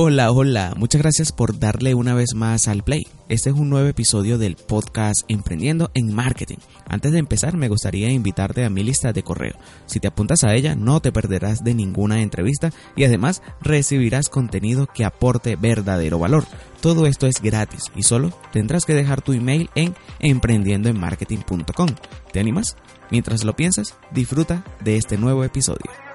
Hola, hola, muchas gracias por darle una vez más al play. Este es un nuevo episodio del podcast Emprendiendo en Marketing. Antes de empezar, me gustaría invitarte a mi lista de correo. Si te apuntas a ella, no te perderás de ninguna entrevista y además recibirás contenido que aporte verdadero valor. Todo esto es gratis y solo tendrás que dejar tu email en emprendiendoenmarketing.com. ¿Te animas? Mientras lo piensas, disfruta de este nuevo episodio.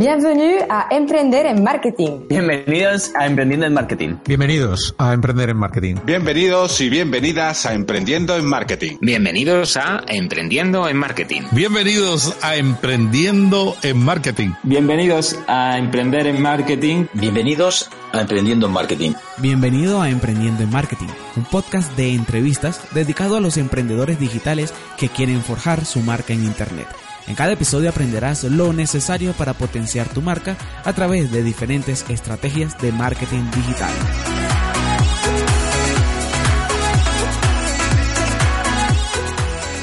Bienvenue a Emprender en Marketing. Bienvenidos a Emprendiendo en Marketing. Bienvenidos a Emprender en Marketing. Bienvenidos y bienvenidas a Emprendiendo en Marketing. Bienvenidos a Emprendiendo en Marketing. Bienvenidos a Emprendiendo en Marketing. Bienvenidos a Emprender en Marketing. Bienvenidos a Emprendiendo en Marketing. Bienvenido a Emprendiendo en Marketing, un podcast de entrevistas dedicado a los emprendedores digitales que quieren forjar su marca en Internet. En cada episodio aprenderás lo necesario para potenciar tu marca a través de diferentes estrategias de marketing digital.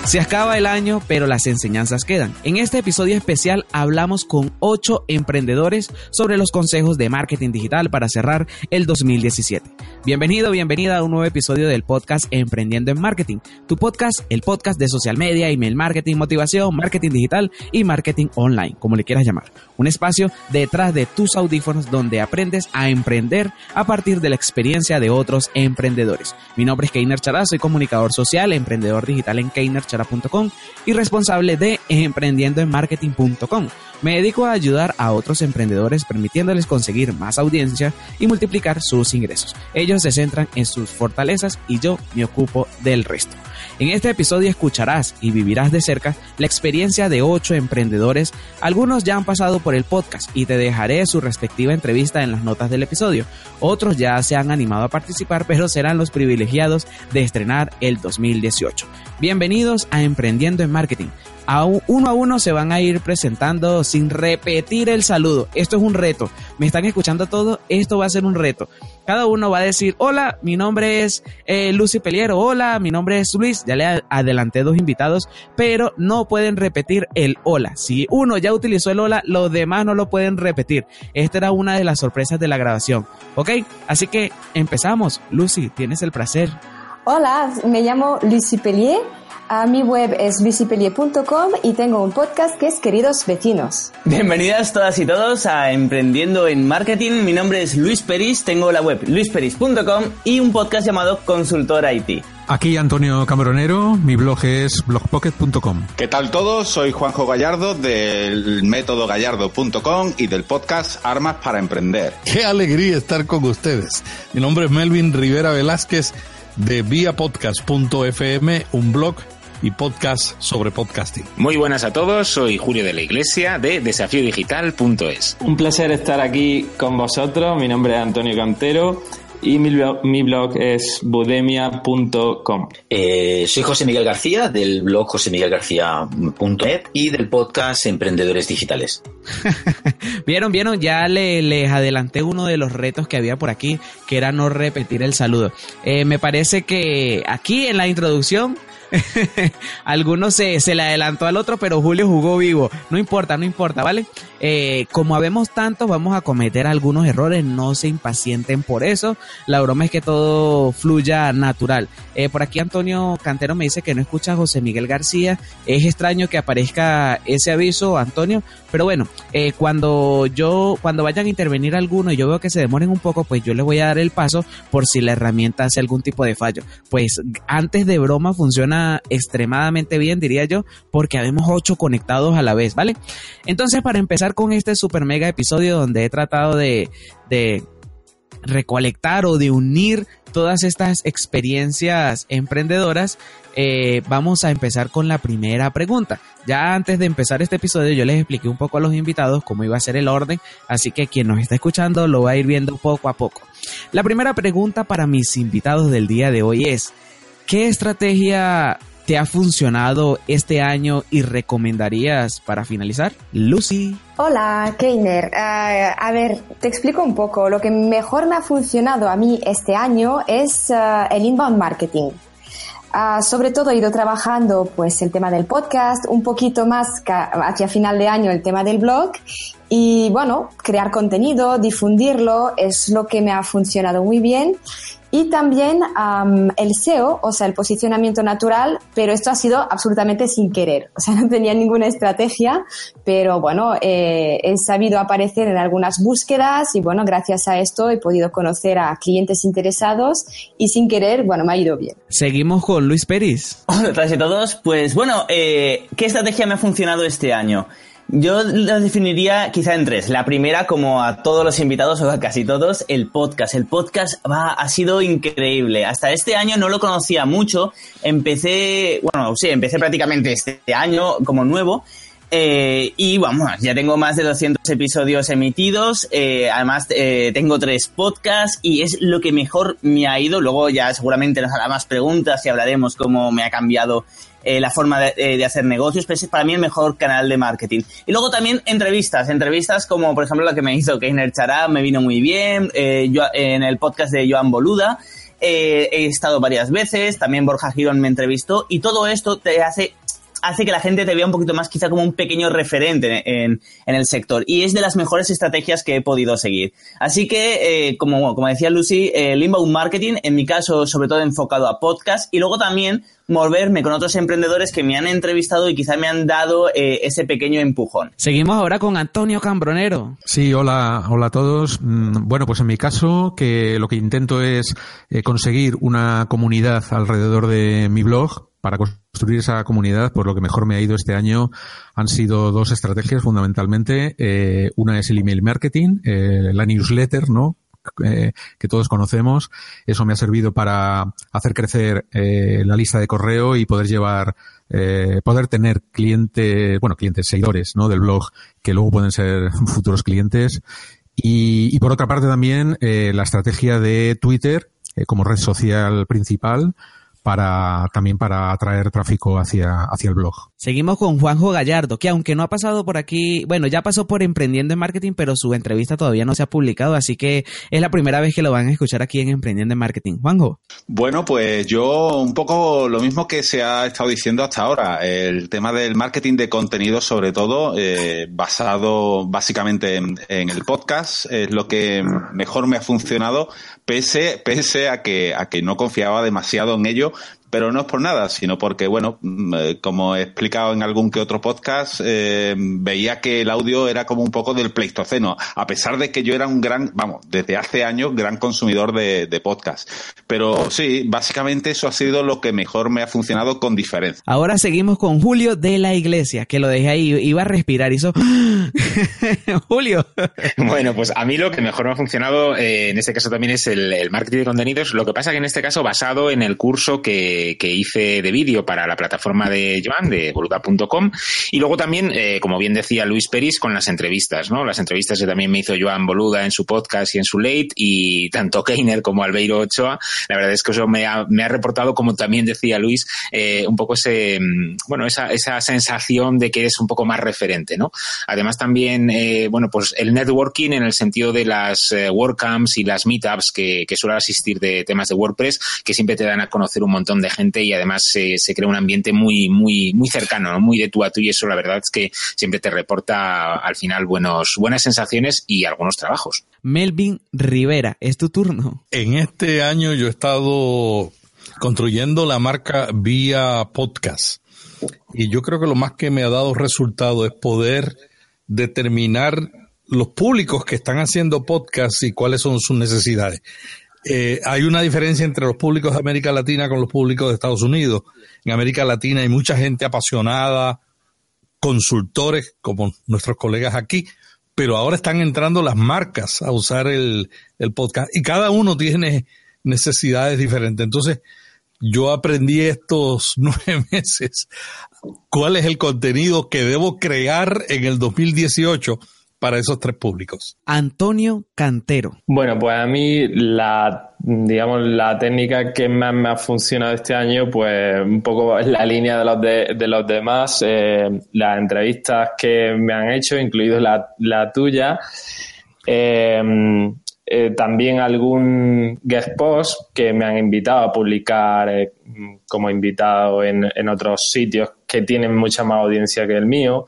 Se acaba el año, pero las enseñanzas quedan. En este episodio especial hablamos con 8 emprendedores sobre los consejos de marketing digital para cerrar el 2017. Bienvenido, bienvenida a un nuevo episodio del podcast Emprendiendo en Marketing. Tu podcast, el podcast de social media, email marketing, motivación, marketing digital y marketing online, como le quieras llamar. Un espacio detrás de tus audífonos donde aprendes a emprender a partir de la experiencia de otros emprendedores. Mi nombre es Keiner Chara, soy comunicador social, emprendedor digital en y responsable de emprendiendoenmarketing.com. Me dedico a ayudar a otros emprendedores permitiéndoles conseguir más audiencia y multiplicar sus ingresos. Ellos se centran en sus fortalezas y yo me ocupo del resto. En este episodio escucharás y vivirás de cerca la experiencia de ocho emprendedores. Algunos ya han pasado por el podcast y te dejaré su respectiva entrevista en las notas del episodio. Otros ya se han animado a participar, pero serán los privilegiados de estrenar el 2018. Bienvenidos a Emprendiendo en Marketing. A uno a uno se van a ir presentando sin repetir el saludo. Esto es un reto. ¿Me están escuchando todo? Esto va a ser un reto. Cada uno va a decir, hola, mi nombre es eh, Lucy Peliero, hola, mi nombre es Luis. Ya le adelanté dos invitados, pero no pueden repetir el hola. Si uno ya utilizó el hola, los demás no lo pueden repetir. Esta era una de las sorpresas de la grabación. ¿Ok? Así que empezamos. Lucy, tienes el placer. Hola, me llamo Lucy Pellier. A mi web es lucipelier.com y tengo un podcast que es Queridos Vecinos. Bienvenidas todas y todos a Emprendiendo en Marketing. Mi nombre es Luis Peris, tengo la web luisperis.com y un podcast llamado Consultor IT. Aquí Antonio Camaronero, mi blog es blogpocket.com. ¿Qué tal todos? Soy Juanjo Gallardo del método gallardo.com y del podcast Armas para Emprender. Qué alegría estar con ustedes. Mi nombre es Melvin Rivera Velázquez de viapodcast.fm, un blog y podcast sobre podcasting. Muy buenas a todos, soy Julio de la Iglesia de desafiodigital.es. Un placer estar aquí con vosotros, mi nombre es Antonio Cantero y mi blog, mi blog es budemia.com. Eh, soy José Miguel García del blog josemiguelgarcía.net y del podcast Emprendedores Digitales. vieron, vieron, ya le, les adelanté uno de los retos que había por aquí, que era no repetir el saludo. Eh, me parece que aquí en la introducción Algunos se, se, le adelantó al otro, pero Julio jugó vivo. No importa, no importa, ¿vale? Eh, como habemos tantos, vamos a cometer algunos errores. No se impacienten por eso. La broma es que todo fluya natural. Eh, por aquí Antonio Cantero me dice que no escucha a José Miguel García. Es extraño que aparezca ese aviso, Antonio. Pero bueno, eh, cuando yo, cuando vayan a intervenir alguno y yo veo que se demoren un poco, pues yo les voy a dar el paso por si la herramienta hace algún tipo de fallo. Pues antes de broma funciona extremadamente bien, diría yo, porque habemos ocho conectados a la vez, ¿vale? Entonces, para empezar con este super mega episodio donde he tratado de, de recolectar o de unir todas estas experiencias emprendedoras, eh, vamos a empezar con la primera pregunta. Ya antes de empezar este episodio yo les expliqué un poco a los invitados cómo iba a ser el orden, así que quien nos está escuchando lo va a ir viendo poco a poco. La primera pregunta para mis invitados del día de hoy es, ¿qué estrategia te ha funcionado este año y recomendarías para finalizar? Lucy. Hola, Keiner. Uh, a ver, te explico un poco. Lo que mejor me ha funcionado a mí este año es uh, el inbound marketing. Ah, sobre todo he ido trabajando pues el tema del podcast, un poquito más hacia final de año el tema del blog y bueno, crear contenido, difundirlo es lo que me ha funcionado muy bien y también el SEO, o sea, el posicionamiento natural, pero esto ha sido absolutamente sin querer. O sea, no tenía ninguna estrategia, pero bueno, eh, he sabido aparecer en algunas búsquedas y bueno, gracias a esto he podido conocer a clientes interesados y sin querer, bueno, me ha ido bien. Seguimos con Luis Pérez. Hola a todos. Pues bueno, eh, ¿qué estrategia me ha funcionado este año? Yo las definiría quizá en tres. La primera, como a todos los invitados, o a casi todos, el podcast. El podcast va, ha sido increíble. Hasta este año no lo conocía mucho. Empecé, bueno, sí, empecé prácticamente este año como nuevo. Eh, y vamos, ya tengo más de 200 episodios emitidos, eh, además eh, tengo tres podcasts y es lo que mejor me ha ido. Luego ya seguramente nos hará más preguntas y hablaremos cómo me ha cambiado eh, la forma de, hacer negocios, pero es para mí el mejor canal de marketing. Y luego también entrevistas, entrevistas como por ejemplo la que me hizo Keiner Chará, me vino muy bien, eh, yo, en el podcast de Joan Boluda. Eh, he estado varias veces, también Borja Girón me entrevistó y todo esto te hace hace que la gente te vea un poquito más quizá como un pequeño referente en, el sector y es de las mejores estrategias que he podido seguir. Así que, como, como decía Lucy, el inbound marketing, en mi caso sobre todo enfocado a podcast y luego también moverme con otros emprendedores que me han entrevistado y quizá me han dado eh, ese pequeño empujón. Seguimos ahora con Antonio Cambronero. Sí, hola, hola a todos. Mm, bueno, pues en mi caso, que lo que intento es eh, conseguir una comunidad alrededor de mi blog para construir esa comunidad, por lo que mejor me ha ido este año han sido dos estrategias fundamentalmente. Eh, una es el email marketing, la newsletter, ¿no? Eh, que todos conocemos. Eso me ha servido para hacer crecer eh, la lista de correo y poder llevar, eh, poder tener clientes, bueno, clientes, seguidores, ¿no? Del blog que luego pueden ser futuros clientes. Y, y por otra parte también la estrategia de Twitter como red social principal para también para atraer tráfico hacia, hacia el blog. Seguimos con Juanjo Gallardo, que aunque no ha pasado por aquí, bueno, ya pasó por Emprendiendo en Marketing, pero su entrevista todavía no se ha publicado, así que es la primera vez que lo van a escuchar aquí en Emprendiendo en Marketing. Juanjo. Bueno, pues yo un poco lo mismo que se ha estado diciendo hasta ahora, el tema del marketing de contenido sobre todo, eh, basado básicamente en, en, el podcast, es lo que mejor me ha funcionado, pese, pese a que, a que no confiaba demasiado en ello pero no es por nada, sino porque, bueno, mm, eh, como he explicado en algún que otro podcast, eh, veía que el audio era como un poco del pleistoceno, a pesar de que yo era un gran, vamos, desde hace años, gran consumidor de, de podcast. Pero sí, básicamente eso ha sido lo que mejor me ha funcionado con diferencia. Ahora seguimos con Julio de la Iglesia, que lo dejé ahí, iba a respirar, hizo... Julio. bueno, pues a mí lo que mejor me ha funcionado eh, en este caso también es el, el marketing de contenidos, lo que pasa que en este caso basado en el curso que que, hice de vídeo para la plataforma de Joan, de boluda.com. Y luego también, eh, como bien decía Luis Peris, con las entrevistas, ¿no? Las entrevistas que también me hizo Joan Boluda en su podcast y en su late, y tanto Keiner como Albeiro Ochoa, la verdad es que eso me ha, me ha reportado, como también decía Luis, eh, un poco ese, mm, bueno, esa, esa sensación de que eres un poco más referente, ¿no? Además también, eh, bueno, pues el networking en el sentido de las WordCamps y las meetups que, que asistir de temas de WordPress, que siempre te dan a conocer un montón de gente y además se, se crea un ambiente muy, muy, muy cercano, muy de tú a tú y eso la verdad es que siempre te reporta al final buenos, buenas sensaciones y algunos trabajos. Melvin Rivera, es tu turno. En este año yo he estado construyendo la marca vía podcast y yo creo que lo más que me ha dado resultado es poder determinar los públicos que están haciendo podcast y cuáles son sus necesidades. Eh, hay una diferencia entre los públicos de América Latina con los públicos de Estados Unidos. En América Latina hay mucha gente apasionada, consultores como nuestros colegas aquí, pero ahora están entrando las marcas a usar el, el podcast y cada uno tiene necesidades diferentes. Entonces, yo aprendí estos nueve meses cuál es el contenido que debo crear en el 2018 para esos tres públicos? Antonio Cantero. Bueno, pues a mí la, digamos, la técnica que más me ha funcionado este año, pues un poco es la línea de los, de, los demás, eh, las entrevistas que me han hecho, incluido la, tuya. Eh, eh, también algún guest post que me han invitado a publicar eh, como invitado en, en, otros sitios que tienen mucha más audiencia que el mío.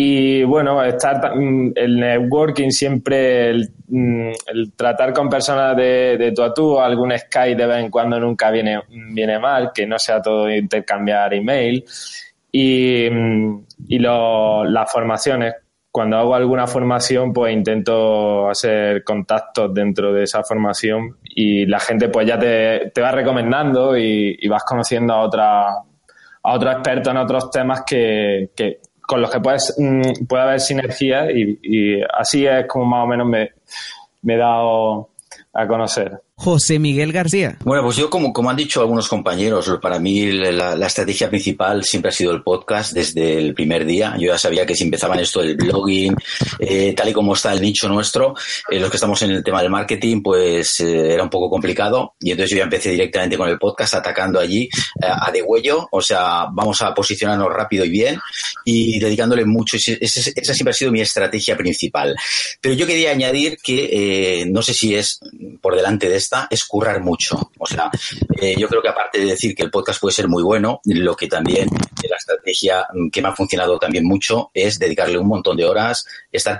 Y bueno, estar mm, el networking siempre, el, mm, el tratar con personas de, de, tú a tú, algún Skype de vez en cuando nunca viene, viene mal, que no sea todo intercambiar email. Y, mm, y lo, las formaciones, cuando hago alguna formación, pues intento hacer contactos dentro de esa formación y la gente pues ya te, te va recomendando y, vas conociendo a otra a otros expertos en otros temas que con los que puedes, mm, puede haber sinergia y, y, así es como más o menos me, me he dado a conocer. José Miguel García. Bueno, pues yo, como, como han dicho algunos compañeros, para mí la, la, estrategia principal siempre ha sido el podcast desde el primer día. Yo ya sabía que si empezaban esto del blogging, eh, tal y como está el nicho nuestro, eh, los que estamos en el tema del marketing, pues eh, era un poco complicado. Y entonces yo ya empecé directamente con el podcast atacando allí a degüello. O sea, vamos a posicionarnos rápido y bien y dedicándole mucho. Esa siempre ha sido mi estrategia principal. Pero yo quería añadir que no sé si es por delante de esto es currar mucho. O sea, eh, yo creo que aparte de decir que el podcast puede ser muy bueno, lo que también la estrategia que me ha funcionado también mucho es dedicarle un montón de horas, estar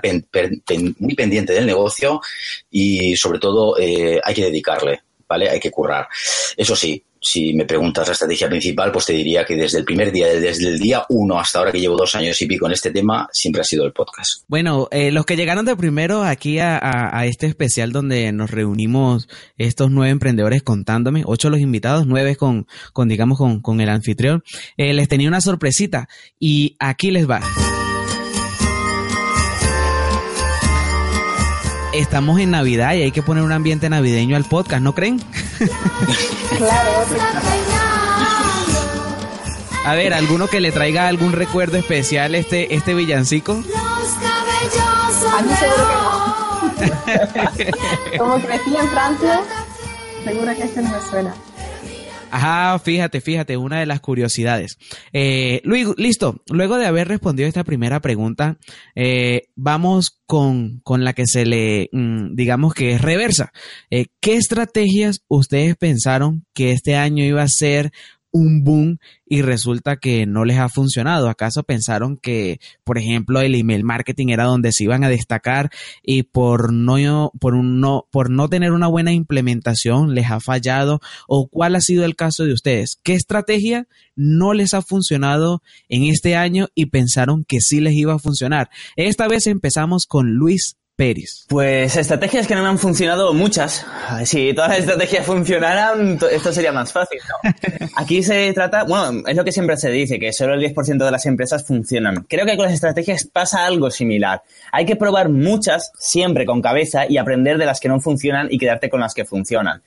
muy pendiente del negocio y sobre todo eh, hay que dedicarle. ¿Vale? Hay que currar. Eso sí, si me preguntas la estrategia principal, pues te diría que desde el primer día, desde el día uno hasta ahora que llevo dos años y pico en este tema, siempre ha sido el podcast. Bueno, eh, los que llegaron de primero aquí a, este especial donde nos reunimos estos nueve emprendedores contándome, ocho los invitados, nueve con, con digamos, con, con el anfitrión, eh, les tenía una sorpresita y aquí les va. Estamos en Navidad y hay que poner un ambiente navideño al podcast, ¿no creen? claro. A ver, ¿alguno que le traiga algún recuerdo especial este, este villancico? A mí seguro que no. Como crecí en Francia, seguro que este no me suena. Ajá, fíjate, fíjate, una de las curiosidades. Eh, Luis, listo, luego de haber respondido esta primera pregunta, eh, vamos con, con, la que se le, mm, digamos que es reversa. Eh, ¿Qué estrategias ustedes pensaron que este año iba a ser un boom y resulta que no les ha funcionado. ¿Acaso pensaron que, por ejemplo, el email marketing era donde se iban a destacar y por no, por no, por no tener una buena implementación les ha fallado? ¿O cuál ha sido el caso de ustedes? ¿Qué estrategia no les ha funcionado en este año y pensaron que sí les iba a funcionar? Esta vez empezamos con Luis Pues estrategias que no me han funcionado muchas. Si todas las estrategias funcionaran, esto sería más fácil, ¿no? Aquí se trata, bueno, es lo que siempre se dice, que solo el 10% de las empresas funcionan. Creo que con las estrategias pasa algo similar. Hay que probar muchas siempre con cabeza y aprender de las que no funcionan y quedarte con las que funcionan.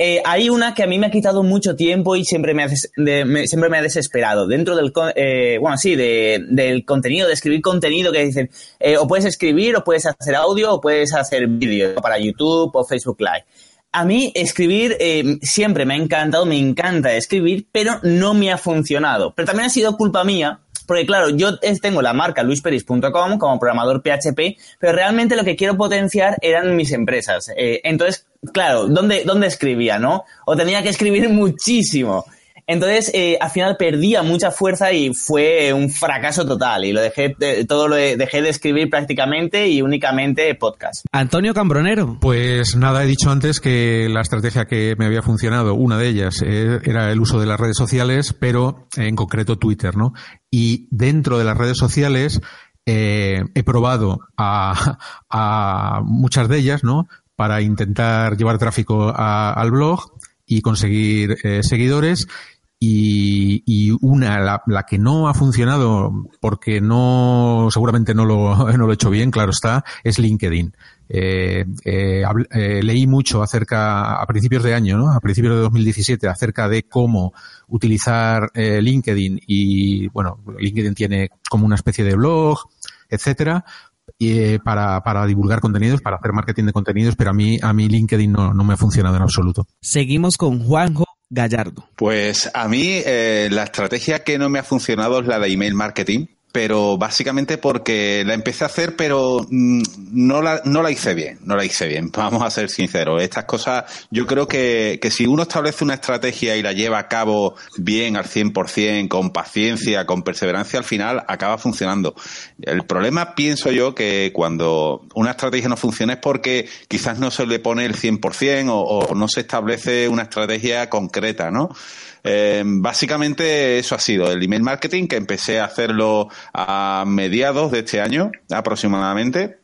Eh, hay una que a mí me ha quitado mucho tiempo y siempre me ha, siempre me ha desesperado. Dentro del, eh, bueno, sí, de, del contenido, de escribir contenido que dicen, eh, o puedes escribir, o puedes hacer audio, o puedes hacer vídeo para YouTube o Facebook Live. A mí escribir eh, siempre me ha encantado, me encanta escribir, pero no me ha funcionado. Pero también ha sido culpa mía porque claro, yo tengo la marca luisperis.com como programador PHP, pero realmente lo que quiero potenciar eran mis empresas. Eh, entonces, claro, ¿dónde, ¿dónde escribía, no? O tenía que escribir muchísimo. Entonces, eh, al final perdía mucha fuerza y fue un fracaso total. Y lo dejé, de, todo lo de, dejé de escribir prácticamente y únicamente podcast. Antonio Cambronero. Pues nada, he dicho antes que la estrategia que me había funcionado, una de ellas, eh, era el uso de las redes sociales, pero en concreto Twitter, ¿no? Y dentro de las redes sociales, eh, he probado a, a, muchas de ellas, ¿no? Para intentar llevar tráfico a, al blog y conseguir eh, seguidores y, una, la, la, que no ha funcionado porque no, seguramente no lo, no lo he hecho bien, claro está, es LinkedIn. Eh, eh, eh, leí mucho acerca, a principios de año, ¿no? a principios de 2017, acerca de cómo utilizar eh, LinkedIn y, bueno, LinkedIn tiene como una especie de blog, etcétera, y, para, para divulgar contenidos, para hacer marketing de contenidos, pero a mí, a mí LinkedIn no, no me ha funcionado en absoluto. Seguimos con Juanjo Gallardo. Pues a mí eh, la estrategia que no me ha funcionado es la de email marketing, pero básicamente porque la empecé a hacer, pero mm, no la, no la hice bien, no la hice bien, vamos a ser sinceros. Estas cosas, yo creo que, que si uno establece una estrategia y la lleva a cabo bien, al 100%, con paciencia, con perseverancia, al final acaba funcionando. El problema, pienso yo, que cuando una estrategia no funciona es porque quizás no se le pone el 100% o, o no se establece una estrategia concreta, ¿no? Eh, básicamente eso ha sido el email marketing, que empecé a hacerlo a mediados de este año aproximadamente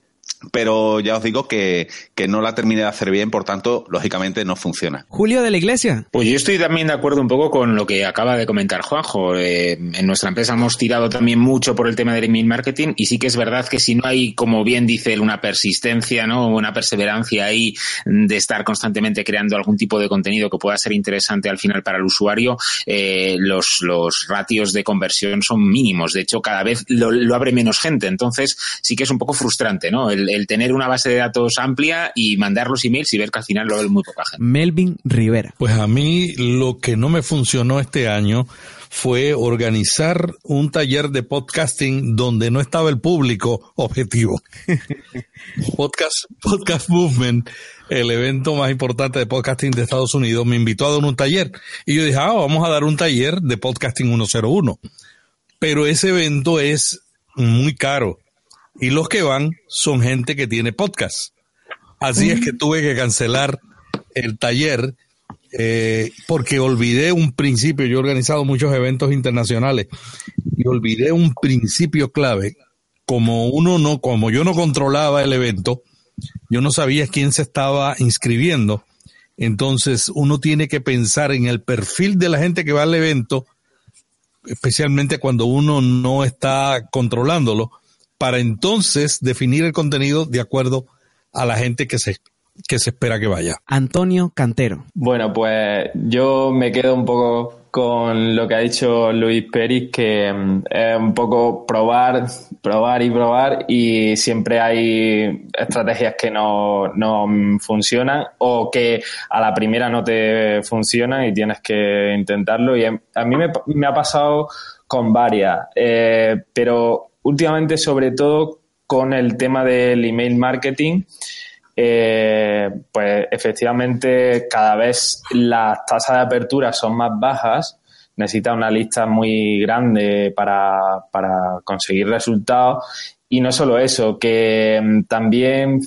pero ya os digo que, que, no la terminé de hacer bien, por tanto, lógicamente no funciona. Julio de la Iglesia. Pues yo estoy también de acuerdo un poco con lo que acaba de comentar Juanjo. Eh, en nuestra empresa hemos tirado también mucho por el tema del email marketing y sí que es verdad que si no hay, como bien dice él, una persistencia, ¿no? Una perseverancia ahí de estar constantemente creando algún tipo de contenido que pueda ser interesante al final para el usuario, eh, los, los ratios de conversión son mínimos. De hecho, cada vez lo, lo abre menos gente. Entonces, sí que es un poco frustrante, ¿no? El, el tener una base de datos amplia y mandar los emails y ver que al final lo ve muy poca gente. Melvin Rivera. Pues a mí lo que no me funcionó este año fue organizar un taller de podcasting donde no estaba el público objetivo. Podcast, Podcast Movement, el evento más importante de podcasting de Estados Unidos, me invitó a dar un taller. Y yo dije, ah, vamos a dar un taller de podcasting 101. Pero ese evento es muy caro y los que van son gente que tiene podcast. Así es que tuve que cancelar el taller eh, porque olvidé un principio. Yo he organizado muchos eventos internacionales y olvidé un principio clave. Como uno no, como yo no controlaba el evento, yo no sabía quién se estaba inscribiendo. Entonces uno tiene que pensar en el perfil de la gente que va al evento, especialmente cuando uno no está controlándolo para entonces definir el contenido de acuerdo a la gente que se, que se espera que vaya. Antonio Cantero. Bueno, pues yo me quedo un poco con lo que ha dicho Luis Peris, que mm, es un poco probar, probar y probar y siempre hay estrategias que no, no funcionan o que a la primera no te funcionan y tienes que intentarlo. Y a mí me, me ha pasado con varias, eh, pero últimamente sobre todo con el tema del email marketing, eh, pues efectivamente cada vez las tasas de apertura son más bajas, necesita una lista muy grande para, para conseguir resultados. Y no solo eso, que mm, también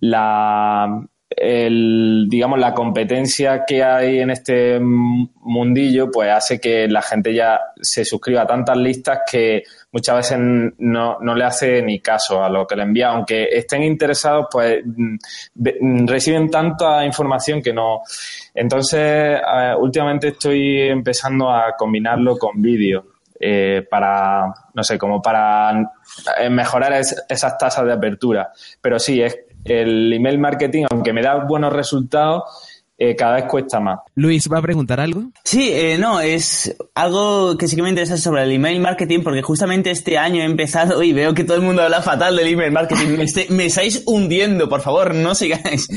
la, el, digamos, la competencia que hay en este mundillo, pues hace que la gente ya se suscriba a tantas listas que muchas veces no, no le hace ni caso a lo que le envía, aunque estén interesados, pues mm, mm, reciben tanta información que no. Entonces, últimamente estoy empezando a combinarlo con vídeo. Eh, para, no sé, como para eh, mejorar esas tasas de apertura. Pero sí, es el email marketing, aunque me da buenos resultados, eh, cada vez cuesta más. Luis, ¿va a preguntar algo? Sí, eh, no, es algo que sí que me interesa sobre el email marketing, porque justamente este año he empezado y veo que todo el mundo habla fatal del email marketing. Me, estáis hundiendo, por favor, no sigáis.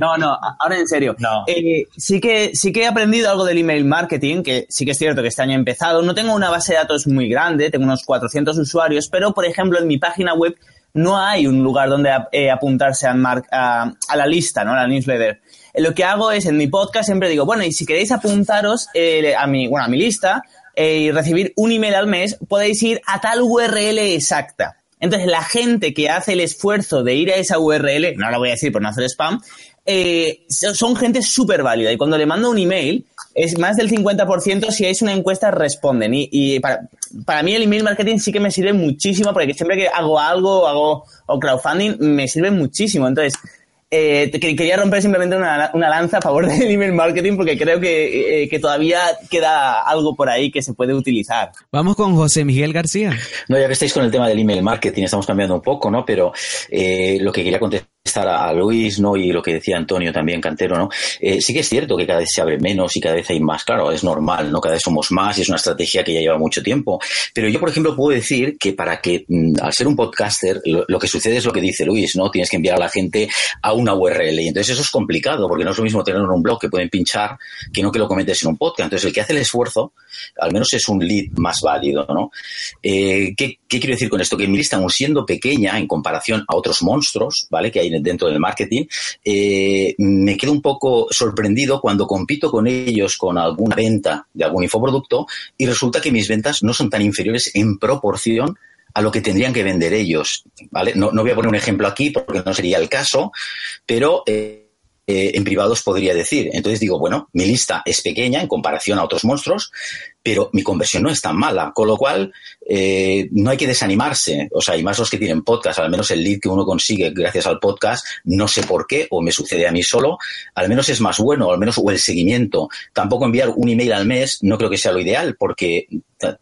No, no, ahora en serio. No. Eh, sí, que, sí que he aprendido algo del email marketing, que sí que es cierto que este año he empezado. No tengo una base de datos muy grande, tengo unos 400 usuarios, pero por ejemplo en mi página web no hay un lugar donde eh, apuntarse a, a, la lista, ¿no? A la newsletter. Eh, lo que hago es, en mi podcast siempre digo, bueno, y si queréis apuntaros eh, a, mi, bueno, a mi lista y recibir un email al mes, podéis ir a tal URL exacta. Entonces, la gente que hace el esfuerzo de ir a esa URL, no la voy a decir por no hacer spam, son gente súper válida. Y cuando le mando un email, es más del 50% si es una encuesta responden. Y, para, para, mí el email marketing sí que me sirve muchísimo porque siempre que hago algo, hago o crowdfunding, me sirve muchísimo. Entonces, eh, quería romper simplemente una, una, lanza a favor del email marketing porque creo que, eh, que, todavía queda algo por ahí que se puede utilizar. Vamos con José Miguel García. No, ya que estáis con el tema del email marketing, estamos cambiando un poco, ¿no? Pero eh, lo que quería contestar a Luis, ¿no? Y lo que decía Antonio también, Cantero, ¿no? Eh, sí que es cierto que cada vez se abre menos y cada vez hay más, claro, es normal, ¿no? Cada vez somos más y es una estrategia que ya lleva mucho tiempo. Pero yo, por ejemplo, puedo decir que para que, mm, al ser un podcaster, lo, que sucede es lo que dice Luis, ¿no? Tienes que enviar a la gente a una URL. Y entonces eso es complicado, porque no es lo mismo tener un blog que pueden pinchar que no que lo comentes en un podcast. Entonces el que hace el esfuerzo, al menos es un lead más válido, ¿no? Eh, ¿qué, ¿Qué quiero decir con esto? Que mi lista, aún siendo pequeña en comparación a otros monstruos, ¿vale? Que hay dentro del marketing, eh, me quedo un poco sorprendido cuando compito con ellos con alguna venta de algún infoproducto y resulta que mis ventas no son tan inferiores en proporción a lo que tendrían que vender ellos, ¿vale? No, voy a poner un ejemplo aquí porque no sería el caso, pero... Eh, eh, en privados podría decir. Entonces digo, bueno, mi lista es pequeña en comparación a otros monstruos, pero mi conversión no es tan mala, con lo cual eh, no hay que desanimarse. O sea, y más los que tienen podcast, al menos el lead que uno consigue gracias al podcast, no sé por qué, o me sucede a mí solo, al menos es más bueno, al menos, o el seguimiento. Tampoco enviar un email al mes no creo que sea lo ideal, porque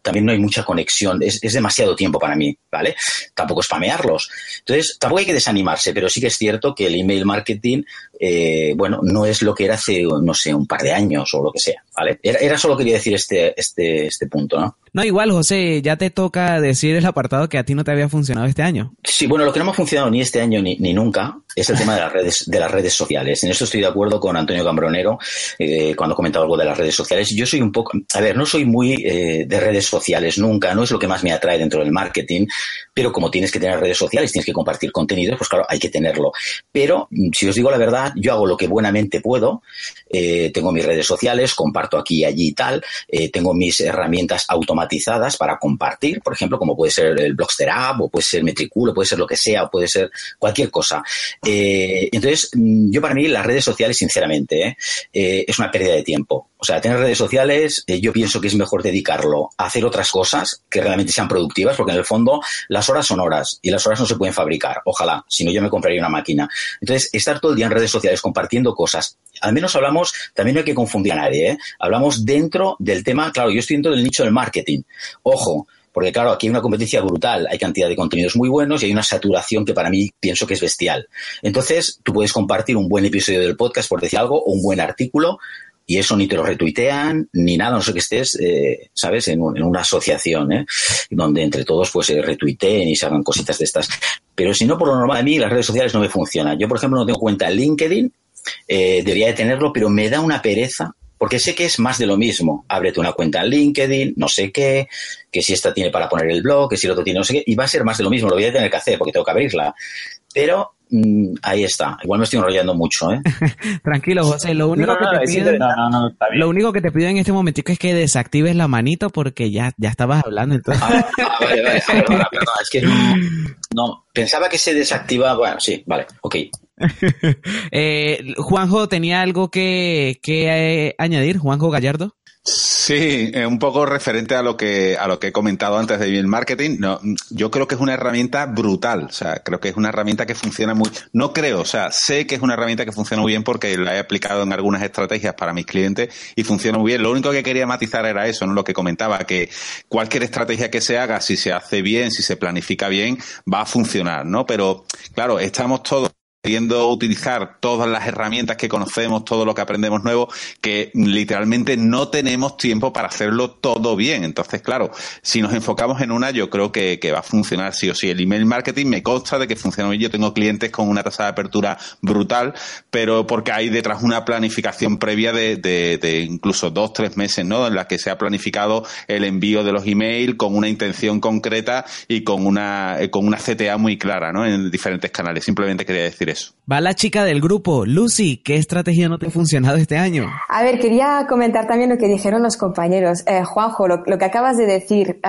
también no hay mucha conexión, es, demasiado tiempo para mí, ¿vale? Tampoco spamearlos. Entonces, tampoco hay que desanimarse, pero sí que es cierto que el email marketing, eh, bueno, no es lo que era hace, no sé, un par de años o lo que sea, ¿vale? Era, era solo quería decir este, este, este punto, ¿no? No, igual, José, ya te toca decir el apartado que a ti no te había funcionado este año. Sí, bueno, lo que no me ha funcionado ni este año ni, ni nunca es el tema de las redes, de las redes sociales. En esto estoy de acuerdo con Antonio Cambronero eh, cuando comentaba algo de las redes sociales. Yo soy un poco, a ver, no soy muy eh, de redes sociales nunca, no es lo que más me atrae dentro del marketing, pero como tienes que tener redes sociales, tienes que compartir contenidos, pues claro, hay que tenerlo. Pero si os digo la verdad, yo hago lo que buenamente puedo. Eh, tengo mis redes sociales, comparto aquí allí y tal, tengo mis herramientas automatizadas para compartir, por ejemplo, como puede ser el Blogster App, o puede ser Metricool, puede ser lo que sea, o puede ser cualquier cosa. Eh, entonces, mm, yo para mí las redes sociales, sinceramente, eh, eh, es una pérdida de tiempo. O sea, tener redes sociales, yo pienso que es mejor dedicarlo a hacer otras cosas que realmente sean productivas, porque en el fondo las horas son horas y las horas no se pueden fabricar. Ojalá, si no yo me compraría una máquina. Entonces, estar todo el día en redes sociales compartiendo cosas, al menos hablamos, también no hay que confundir a nadie, hablamos dentro del tema, claro, yo estoy dentro del nicho del marketing. Ojo, porque claro, aquí hay una competencia brutal, hay cantidad de contenidos muy buenos y hay una saturación que para mí pienso que es bestial. Entonces, tú puedes compartir un buen episodio del podcast, por decir algo, o un buen artículo, y eso ni te lo retuitean, ni nada, no sé que estés, eh, ¿sabes?, en, una asociación, ¿eh? donde entre todos pues se retuiteen y se hagan cositas de estas. Pero si no, por lo normal, a mí las redes sociales no me funcionan. Yo, por ejemplo, no tengo cuenta en LinkedIn, eh, debería de tenerlo, pero me da una pereza porque sé que es más de lo mismo. Ábrete una cuenta en LinkedIn, no sé qué, que si esta tiene para poner el blog, que si el otro tiene no sé qué, y va a ser más de lo mismo, lo voy a tener que hacer porque tengo que abrirla. Pero mm, ahí está. Igual me estoy enrollando mucho, ¿eh? Tranquilo, José. Lo único, que te pido, lo único que te pido en este momentico es que desactives la manito porque ya, ya estabas hablando. Entonces. Ah, ah, vale, vale, es que no, no, pensaba que se desactiva. Bueno, sí, vale, ok. eh, Juanjo, ¿tenía algo que, que eh, añadir? Juanjo Gallardo. Sí, eh, un poco referente a lo que a lo que he comentado antes de email marketing. No, yo creo que es una herramienta brutal. O sea, creo que es una herramienta que funciona muy. No creo, o sea, sé que es una herramienta que funciona muy bien porque la he aplicado en algunas estrategias para mis clientes y funciona muy bien. Lo único que quería matizar era eso, no lo que comentaba, que cualquier estrategia que se haga, si se hace bien, si se planifica bien, va a funcionar, ¿no? Pero claro, estamos todos queriendo utilizar todas las herramientas que conocemos, todo lo que aprendemos nuevo, que literalmente no tenemos tiempo para hacerlo todo bien. Entonces, claro, si nos enfocamos en una, yo creo que, va a funcionar sí o sí. El email marketing me consta de que funciona bien. Yo tengo clientes con una tasa de apertura brutal, pero porque hay detrás una planificación previa de, de, incluso dos, tres meses, ¿no? En la que se ha planificado el envío de los emails con una intención concreta y con una, con una CTA muy clara, ¿no? En diferentes canales. Simplemente quería decir Va la chica del grupo, Lucy, ¿qué estrategia no te ha funcionado este año? A ver, quería comentar también lo que dijeron los compañeros. Eh, Juanjo, lo, que acabas de decir,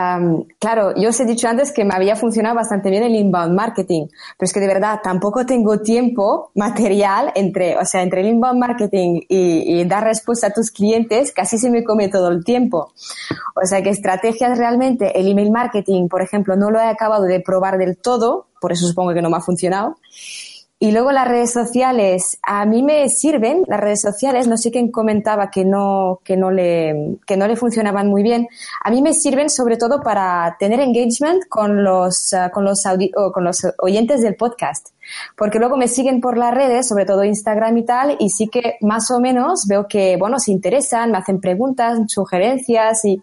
claro, yo os he dicho antes que me había funcionado bastante bien el inbound marketing, pero es que de verdad tampoco tengo tiempo material entre, o sea, entre el inbound marketing y, y dar respuesta a tus clientes, casi se me come todo el tiempo. O sea que estrategias realmente, el email marketing, por ejemplo, no lo he acabado de probar del todo, por eso supongo que no me ha funcionado. Y luego las redes sociales, a mí me sirven las redes sociales, no sé quién comentaba que no, que no le, que no le funcionaban muy bien. A mí me sirven sobre todo para tener engagement con los, ah, con los, con los oyentes del podcast. Porque luego me siguen por las redes, sobre todo Instagram y tal, y sí que más o menos veo que, bueno, se interesan, me hacen preguntas, sugerencias y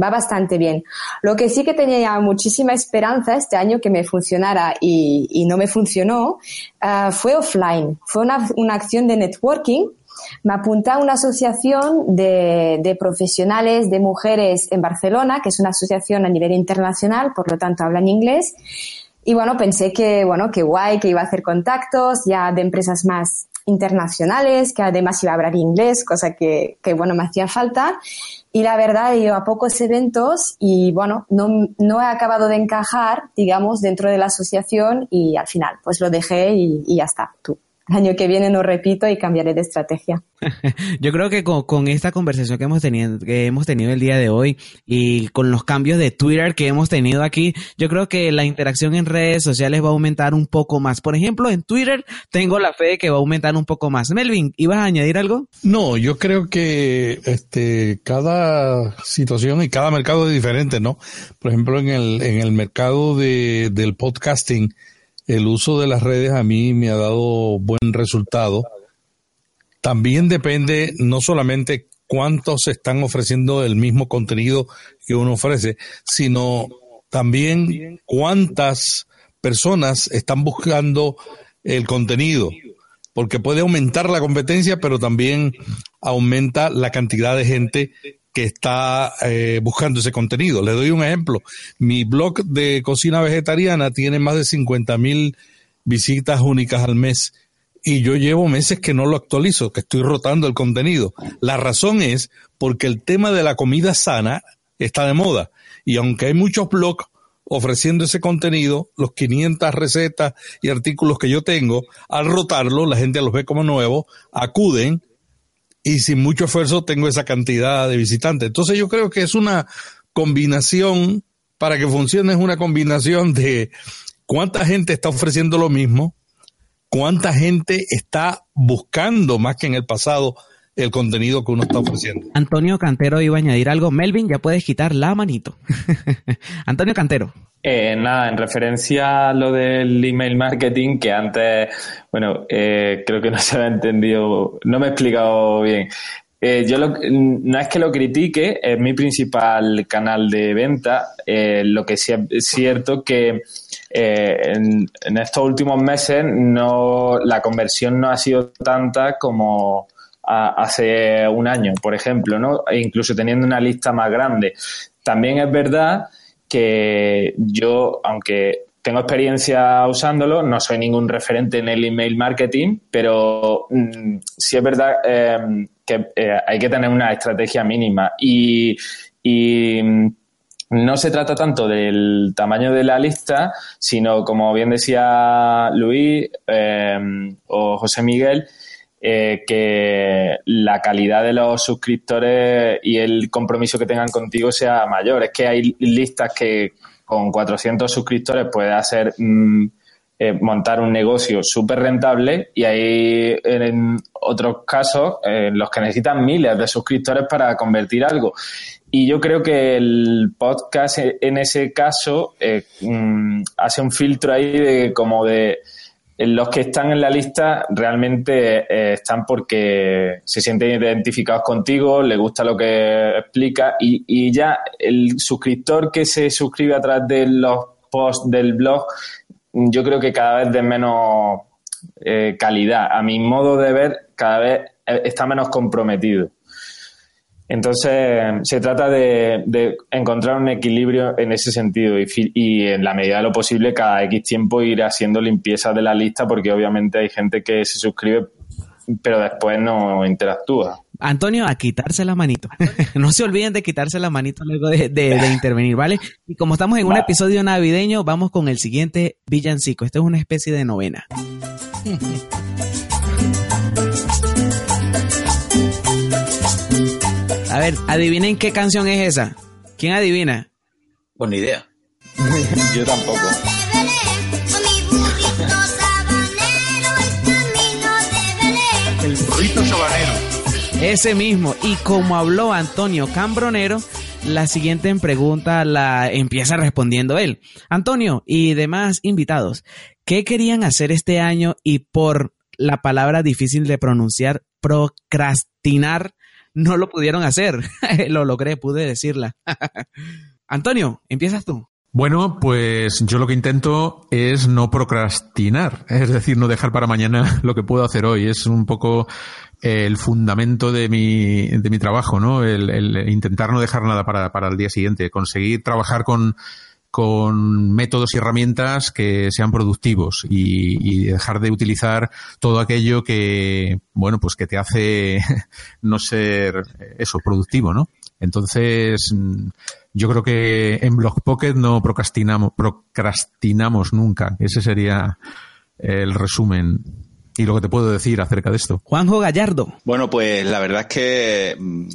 va bastante bien. Lo que sí que tenía muchísima esperanza este año que me funcionara y, no me funcionó ah, fue offline. Fue una, una, acción de networking me apunté a una asociación de, de, profesionales de mujeres en Barcelona, que es una asociación a nivel internacional, por lo tanto hablan inglés. Y bueno, pensé que, bueno, que guay, que iba a hacer contactos ya de empresas más internacionales, que además iba a hablar inglés, cosa que, que bueno, me hacía falta. Y la verdad, he a pocos eventos y bueno, no, no he acabado de encajar, digamos, dentro de la asociación y al final, pues lo dejé y, y ya está, tú año que viene no repito y cambiaré de estrategia. Yo creo que con, esta conversación que hemos tenido, que hemos tenido el día de hoy y con los cambios de Twitter que hemos tenido aquí, yo creo que la interacción en redes sociales va a aumentar un poco más. Por ejemplo, en Twitter tengo la fe de que va a aumentar un poco más. Melvin, ¿ibas a añadir algo? No, yo creo que este cada situación y cada mercado es diferente, ¿no? Por ejemplo, en el, en el mercado de, del podcasting, el uso de las redes a mí me ha dado buen resultado. También depende no solamente cuántos están ofreciendo el mismo contenido que uno ofrece, sino también cuántas personas están buscando el contenido, porque puede aumentar la competencia, pero también aumenta la cantidad de gente que está eh, buscando ese contenido. Le doy un ejemplo. Mi blog de cocina vegetariana tiene más de 50 mil visitas únicas al mes y yo llevo meses que no lo actualizo, que estoy rotando el contenido. La razón es porque el tema de la comida sana está de moda y aunque hay muchos blogs ofreciendo ese contenido, los 500 recetas y artículos que yo tengo, al rotarlo, la gente los ve como nuevos, acuden y sin mucho esfuerzo tengo esa cantidad de visitantes. Entonces yo creo que es una combinación, para que funcione es una combinación de cuánta gente está ofreciendo lo mismo, cuánta gente está buscando más que en el pasado el contenido que uno está ofreciendo. Antonio Cantero iba a añadir algo. Melvin, ya puedes quitar la manito. Antonio Cantero. Eh, nada, en referencia a lo del email marketing, que antes, bueno, eh, creo que no se ha entendido, no me he explicado bien. Eh, yo no es que lo critique, es mi principal canal de venta. lo que sí es cierto que en, en, estos últimos meses no la conversión no ha sido tanta como hace un año, por ejemplo, ¿no? E incluso teniendo una lista más grande. También es verdad que yo, aunque tengo experiencia usándolo, no soy ningún referente en el email marketing, pero mm, sí es verdad em, que eh, hay que tener una estrategia mínima y, mm, no se trata tanto del tamaño de la lista, sino como bien decía Luis em, o José Miguel, eh, que la calidad de los suscriptores y el compromiso que tengan contigo sea mayor. Es que hay listas que con 400 suscriptores puede hacer mm, eh, montar un negocio súper rentable y hay en otros casos en los que necesitan miles de suscriptores para convertir algo. Y yo creo que el podcast en ese caso eh, mm, hace un filtro ahí de como de los que están en la lista realmente eh, están porque se sienten identificados contigo, le gusta lo que explica y, ya el suscriptor que se suscribe a través de los posts del blog, yo creo que cada vez de menos eh, calidad. A mi modo de ver, cada vez eh, está menos comprometido. Entonces, se trata de, encontrar un equilibrio en ese sentido y, en la medida de lo posible cada X tiempo ir haciendo limpieza de la lista porque obviamente hay gente que se suscribe pero después no interactúa. Antonio, a quitarse la manito. no se olviden de quitarse la manito luego de, intervenir, ¿vale? Y como estamos en un episodio navideño, vamos con el siguiente villancico. Esto es una especie de novena. A ver, adivinen qué canción es esa. ¿Quién adivina? Buena idea. Yo tampoco. El burrito sabanero. Ese mismo. Y como habló Antonio Cambronero, la siguiente pregunta la empieza respondiendo él. Antonio y demás invitados, ¿qué querían hacer este año y por la palabra difícil de pronunciar, procrastinar, no lo pudieron hacer. lo logré, pude decirla. Antonio, empiezas tú. Bueno, pues yo lo que intento es no procrastinar, es decir, no dejar para mañana lo que puedo hacer hoy. Es un poco el fundamento de mi, de mi trabajo, ¿no? El, intentar no dejar nada para, para el día siguiente, conseguir trabajar con, con métodos y herramientas que sean productivos y, dejar de utilizar todo aquello que, bueno, pues que te hace no ser eso, productivo, ¿no? Entonces, yo creo que en Blog Pocket no procrastinamos, procrastinamos nunca. Ese sería el resumen y lo que te puedo decir acerca de esto. Juanjo Gallardo. Bueno, pues la verdad es que mm,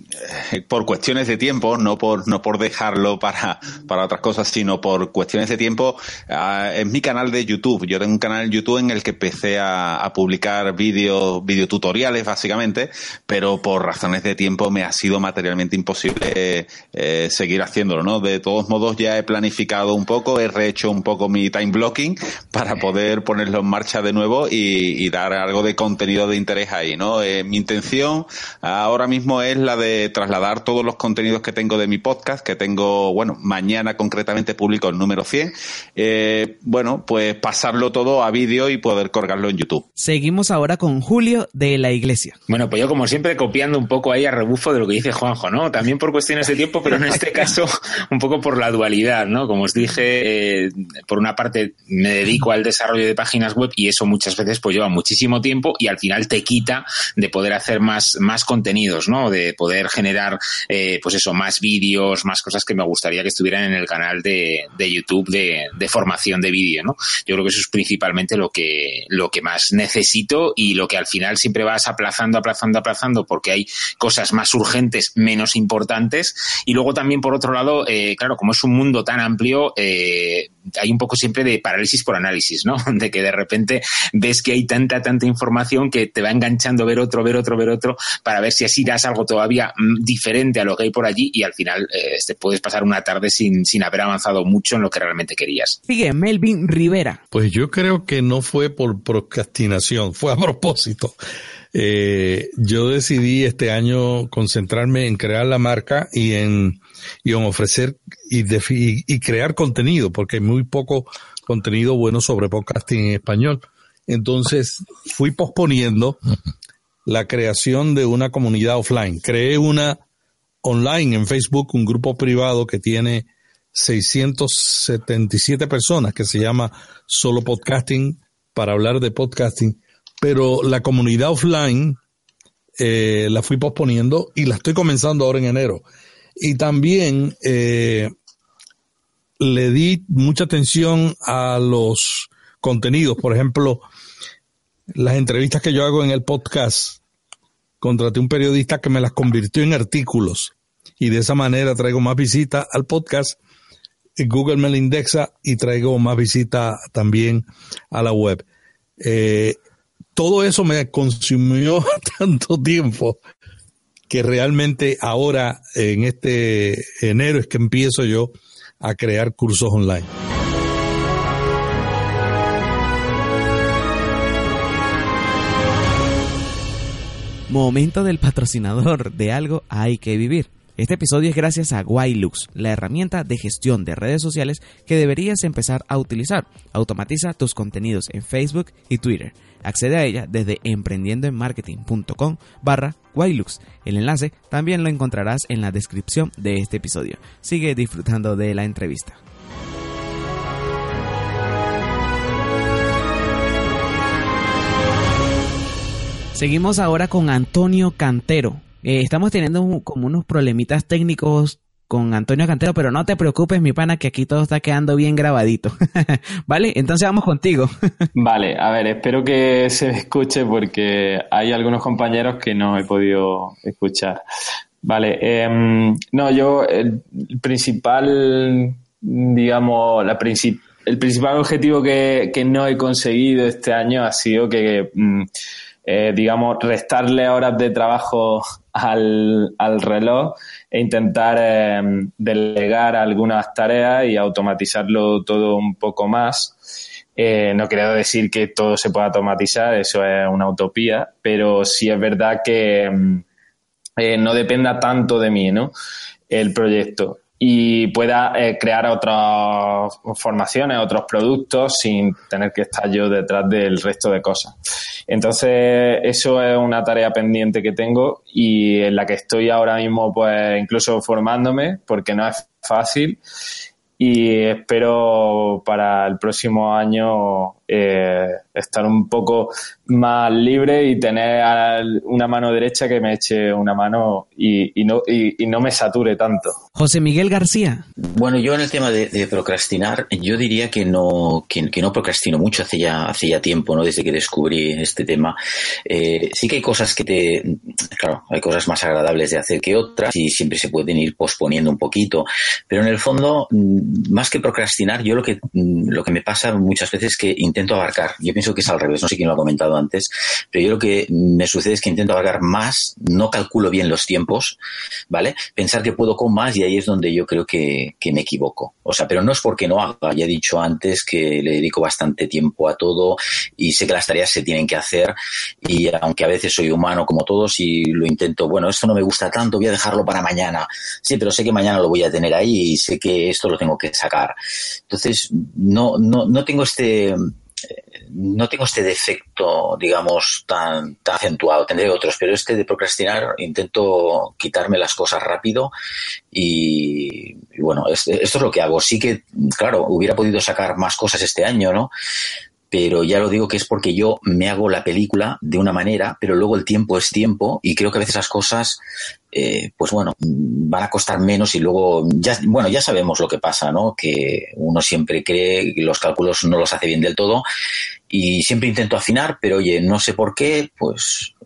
por cuestiones de tiempo, no por, no por dejarlo para, para otras cosas, sino por cuestiones de tiempo, uh, es mi canal de YouTube. Yo tengo un canal de YouTube en el que empecé a, a publicar vídeos, videotutoriales básicamente, pero por razones de tiempo me ha sido materialmente imposible eh, seguir haciéndolo, ¿no? De todos modos ya he planificado un poco, he rehecho un poco mi time blocking para poder ponerlo en marcha de nuevo y, y dar algo de contenido de interés ahí, ¿no? Eh, mi intención ahora mismo es la de trasladar todos los contenidos que tengo de mi podcast, que tengo, bueno, mañana concretamente publico el número 100, eh, bueno, pues pasarlo todo a vídeo y poder colgarlo en YouTube. Seguimos ahora con Julio de la Iglesia. Bueno, pues yo como siempre copiando un poco ahí a rebufo de lo que dice Juanjo, ¿no? También por cuestiones de tiempo, pero en este caso un poco por la dualidad, ¿no? Como os dije, eh, por una parte me dedico al desarrollo de páginas web y eso muchas veces pues lleva muchísimo tiempo y al final te quita de poder hacer más, más contenidos, ¿no? De poder generar, eh, pues eso, más vídeos, más cosas que me gustaría que estuvieran en el canal de, de YouTube de, de, formación de vídeo, ¿no? Yo creo que eso es principalmente lo que, lo que más necesito y lo que al final siempre vas aplazando, aplazando, aplazando porque hay cosas más urgentes, menos importantes. Y luego también, por otro lado, eh, claro, como es un mundo tan amplio, eh, hay un poco siempre de parálisis por análisis, ¿no? De que de repente ves que hay tanta, tanta información que te va enganchando ver otro, ver otro, ver otro, para ver si así das algo todavía mm, diferente a lo que hay por allí y al final eh, te puedes pasar una tarde sin, sin haber avanzado mucho en lo que realmente querías. Sigue Melvin Rivera. Pues yo creo que no fue por procrastinación, fue a propósito. Eh, yo decidí este año concentrarme en crear la marca y en, y ofrecer y, y, crear contenido, porque hay muy poco contenido bueno sobre podcasting en español. Entonces fui posponiendo la creación de una comunidad offline. Creé una online en Facebook, un grupo privado que tiene 677 personas que se llama Solo Podcasting para hablar de podcasting, pero la comunidad offline eh, la fui posponiendo y la estoy comenzando ahora en enero. Y también eh, le di mucha atención a los contenidos, por ejemplo, las entrevistas que yo hago en el podcast, contraté un periodista que me las convirtió en artículos y de esa manera traigo más visitas al podcast. Google me la indexa y traigo más visitas también a la web. Eh, todo eso me consumió tanto tiempo que realmente ahora en este enero es que empiezo yo a crear cursos online. Momento del patrocinador de algo hay que vivir. Este episodio es gracias a Guaylux, la herramienta de gestión de redes sociales que deberías empezar a utilizar. Automatiza tus contenidos en Facebook y Twitter. Accede a ella desde emprendiendoenmarketing.com barra Guaylux. El enlace también lo encontrarás en la descripción de este episodio. Sigue disfrutando de la entrevista. Seguimos ahora con Antonio Cantero. Eh, estamos teniendo como unos problemitas técnicos con Antonio Cantero, pero no te preocupes, mi pana, que aquí todo está quedando bien grabadito. ¿Vale? Entonces vamos contigo. vale, a ver, espero que se escuche porque hay algunos compañeros que no he podido escuchar. Vale, eh, no, yo el principal, digamos, la el principal objetivo que, que, no he conseguido este año ha sido que... Mm, eh, digamos, restarle horas de trabajo al, al reloj e intentar eh, delegar algunas tareas y automatizarlo todo un poco más. Eh, no quiero decir que todo se pueda automatizar, eso es una utopía, pero sí es verdad que mm, no dependa tanto de mí, ¿no? El proyecto. Y pueda eh, crear otras formaciones, otros productos sin tener que estar yo detrás del resto de cosas. Entonces, eso es una tarea pendiente que tengo y en la que estoy ahora mismo, pues incluso formándome, porque no es fácil y espero para el próximo año eh, estar un poco más libre y tener una mano derecha que me eche una mano y, no, y, no me sature tanto. José Miguel García. Bueno, yo en el tema de, procrastinar, yo diría que no, que, no procrastino mucho hace ya, hace ya tiempo, ¿no? Desde que descubrí este tema. Eh, sí que hay cosas que te, claro, hay cosas más agradables de hacer que otras y siempre se pueden ir posponiendo un poquito, pero en el fondo, mm, más que procrastinar, yo lo que, mm, lo que me pasa muchas veces es que intento abarcar. Yo pienso que es al revés, no sé quién lo ha comentado antes, pero yo lo que me sucede es que intento abarcar más, no calculo bien los tiempos, ¿vale? Pensar que puedo con más y ahí es donde yo creo que, me equivoco. O sea, pero no es porque no haga, ya he dicho antes que le dedico bastante tiempo a todo y sé que las tareas se tienen que hacer y aunque a veces soy humano como todos y lo intento, bueno, esto no me gusta tanto, voy a dejarlo para mañana. Sí, pero sé que mañana lo voy a tener ahí y sé que esto lo tengo que sacar. Entonces, no, no, no tengo este no tengo este defecto, digamos, tan, tan acentuado. Tendré otros, pero este de procrastinar intento quitarme las cosas rápido y, bueno, esto es lo que hago. Sí que, claro, hubiera podido sacar más cosas este año, ¿no? pero ya lo digo que es porque yo me hago la película de una manera, pero luego el tiempo es tiempo y creo que a veces las cosas, eh, pues bueno, van a costar menos y luego, ya, bueno, ya sabemos lo que pasa, ¿no? Que uno siempre cree que los cálculos no los hace bien del todo y siempre intento afinar, pero oye, no sé por qué, pues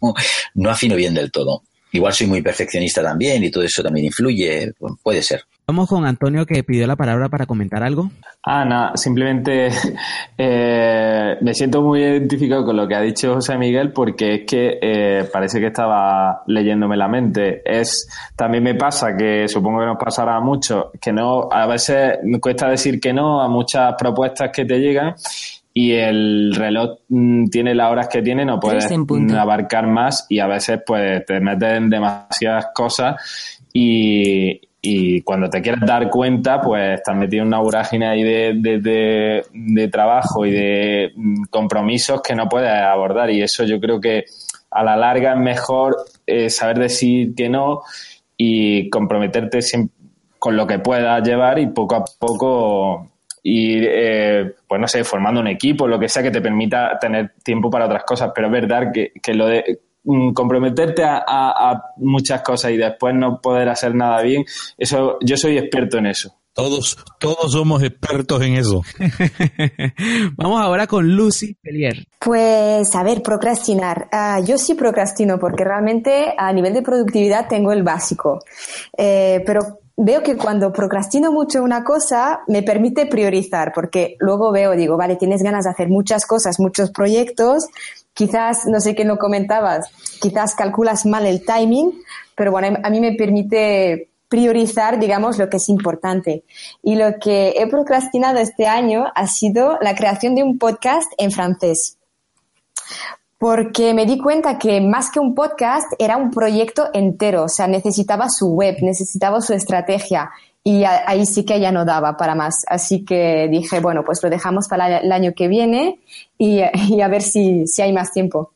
no, no afino bien del todo. Igual soy muy perfeccionista también y todo eso también influye, puede ser. Vamos con Antonio que pidió la palabra para comentar algo. Ah, nada, simplemente eh, me siento muy identificado con lo que ha dicho José Miguel porque es que eh, parece que estaba leyéndome la mente. Es También me pasa que supongo que nos pasará mucho, que no, a veces me cuesta decir que no a muchas propuestas que te llegan y el reloj mm, tiene las horas que tiene, no puedes abarcar más y a veces pues te metes en demasiadas cosas y, y cuando te quieres dar cuenta, pues estás metido en una vorágine ahí de, de, trabajo y de mm, compromisos que no puedes abordar. Y eso yo creo que a la larga es mejor eh, saber decir que no y comprometerte con lo que puedas llevar y poco a poco ir, eh, pues no sé, formando un equipo, lo que sea que te permita tener tiempo para otras cosas. Pero es verdad que, que lo de Mm, comprometerte a, muchas cosas y después no poder hacer nada bien, eso yo soy experto en eso. Todos, todos somos expertos en eso. Vamos ahora con Lucy Pelier. Pues, a ver, procrastinar. Ah, yo sí procrastino porque realmente a nivel de productividad tengo el básico. Eh, pero veo que cuando procrastino mucho una cosa me permite priorizar porque luego veo, digo, vale, tienes ganas de hacer muchas cosas, muchos proyectos, quizás, no sé qué no comentabas, quizás calculas mal el timing, pero bueno, a mí me permite priorizar, digamos, lo que es importante. Y lo que he procrastinado este año ha sido la creación de un podcast en francés. Porque me di cuenta que más que un podcast era un proyecto entero, o sea, necesitaba su web, necesitaba su estrategia y ahí sí que ya no daba para más. Así que dije, bueno, pues lo dejamos para el año que viene y, a ver si, si, hay más tiempo.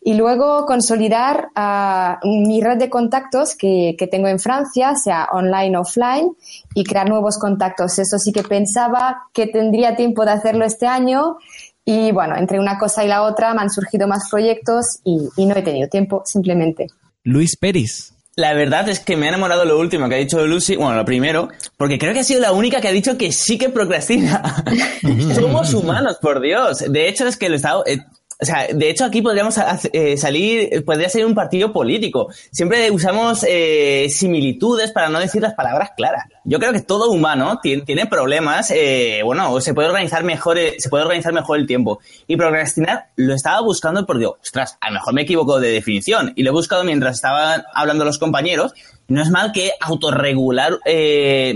Y luego consolidar uh, mi red de contactos que, que, tengo en Francia, sea online, offline, y crear nuevos contactos. Eso sí que pensaba que tendría tiempo de hacerlo este año. Y bueno, entre una cosa y la otra me han surgido más proyectos y, y no he tenido tiempo, simplemente. Luis Pérez. La verdad es que me ha enamorado lo último que ha dicho Lucy, bueno, lo primero, porque creo que ha sido la única que ha dicho que sí que procrastina. Somos humanos, por Dios. De hecho, es que lo estaba, eh, o sea, de hecho aquí podríamos eh, salir, podría ser un partido político. Siempre usamos eh, similitudes para no decir las palabras claras. Yo creo que todo humano tiene, problemas, eh, bueno, se puede organizar mejor, se puede organizar mejor el tiempo. Y procrastinar lo estaba buscando por Dios, ostras, a lo mejor me equivoco de definición. Y lo he buscado mientras estaban hablando los compañeros. No es mal que autorregular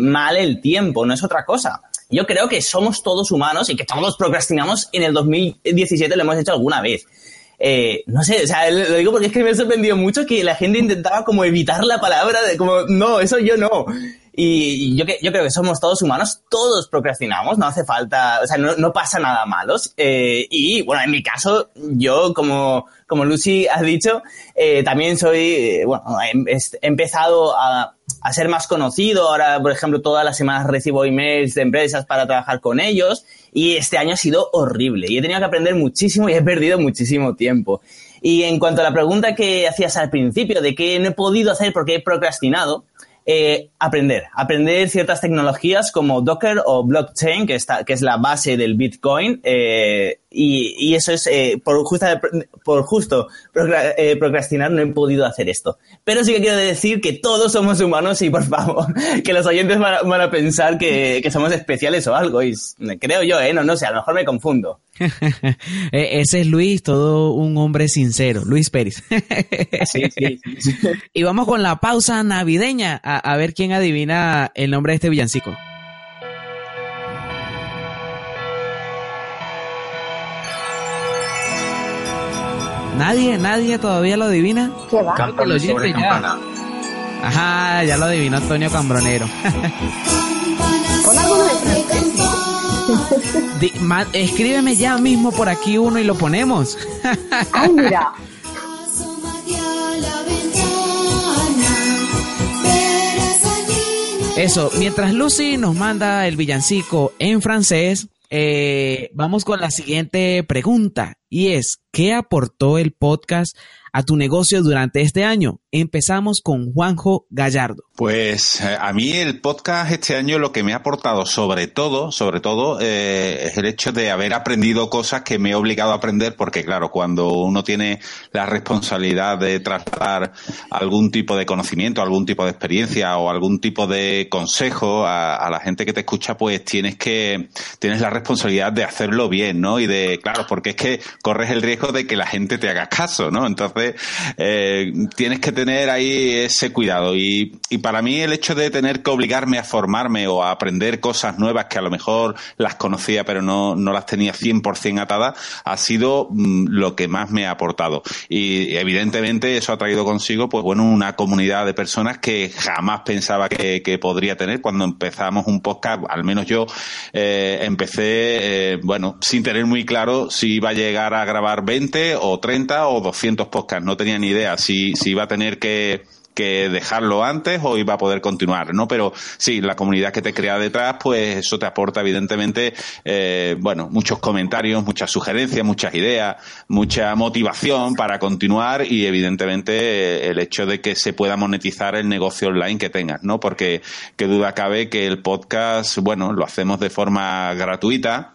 mal el tiempo, no es otra cosa yo creo que somos todos humanos y que todos procrastinamos en el 2017, lo hemos hecho alguna vez. Eh, no sé, o sea, lo digo porque es que me ha sorprendido mucho que la gente intentaba como evitar la palabra, de como, no, eso yo no. Y yo, yo creo que somos todos humanos, todos procrastinamos, no hace falta, o sea, no, no pasa nada malos. Eh, y bueno, en mi caso, yo como, como Lucy ha dicho, eh, también soy, eh, bueno, he, he empezado a, a, ser más conocido. Ahora, por ejemplo, todas las semanas recibo emails de empresas para trabajar con ellos. Y este año ha sido horrible. Y he tenido que aprender muchísimo y he perdido muchísimo tiempo. Y en cuanto a la pregunta que hacías al principio de qué no he podido hacer porque he procrastinado, eh, aprender, aprender ciertas tecnologías como Docker o blockchain, que, está, que es la base del Bitcoin, eh, y, y, eso es eh, por, justa, por justo eh, procrastinar no he podido hacer esto. Pero sí que quiero decir que todos somos humanos y por favor, que los oyentes van a, van a pensar que, que, somos especiales o algo, y creo yo, ¿eh? No, no sé, a lo mejor me confundo. E, ese es Luis, todo un hombre sincero, Luis Pérez. sí, sí, sí. Y vamos con la pausa navideña a, a ver quién adivina el nombre de este villancico. Nadie, nadie todavía lo adivina. ¿Qué va? Cántalo sobre ya. campana. Ajá, ya lo adivinó Antonio Cambronero. Di- ma- escríbeme ya mismo por aquí uno y lo ponemos. Ay, mira. Eso, mientras Lucy nos manda el villancico en francés, eh, vamos con la siguiente pregunta y es, ¿qué aportó el podcast a tu negocio durante este año? Empezamos con Juanjo Gallardo. Pues eh, a mí el podcast este año lo que me ha aportado sobre todo, sobre todo, eh, es el hecho de haber aprendido cosas que me he obligado a aprender porque claro, cuando uno tiene la responsabilidad de trasladar algún tipo de conocimiento, algún tipo de experiencia o algún tipo de consejo a, a la gente que te escucha, pues tienes que, tienes la responsabilidad de hacerlo bien, ¿no? Y de, claro, porque es que corres el riesgo de que la gente te haga caso, ¿no? Entonces, eh, tienes que tener ahí ese cuidado. Y, y para mí el hecho de tener que obligarme a formarme o a aprender cosas nuevas que a lo mejor las conocía pero no, no las tenía 100% atadas ha sido mm, lo que más me ha aportado. Y evidentemente eso ha traído consigo pues bueno una comunidad de personas que jamás pensaba que, que podría tener. Cuando empezamos un podcast, al menos yo eh, empecé eh, bueno sin tener muy claro si iba a llegar a grabar 20 o 30 o 200 podcasts, no tenía ni idea si, si iba a tener que dejarlo antes o iba a poder continuar, ¿no? Pero sí, la comunidad que te crea detrás, pues eso te aporta evidentemente, eh, bueno, muchos comentarios, muchas sugerencias, muchas ideas, mucha motivación para continuar y evidentemente eh, el hecho de que se pueda monetizar el negocio online que tengas, ¿no? Porque qué duda cabe que el podcast, bueno, lo hacemos de forma gratuita,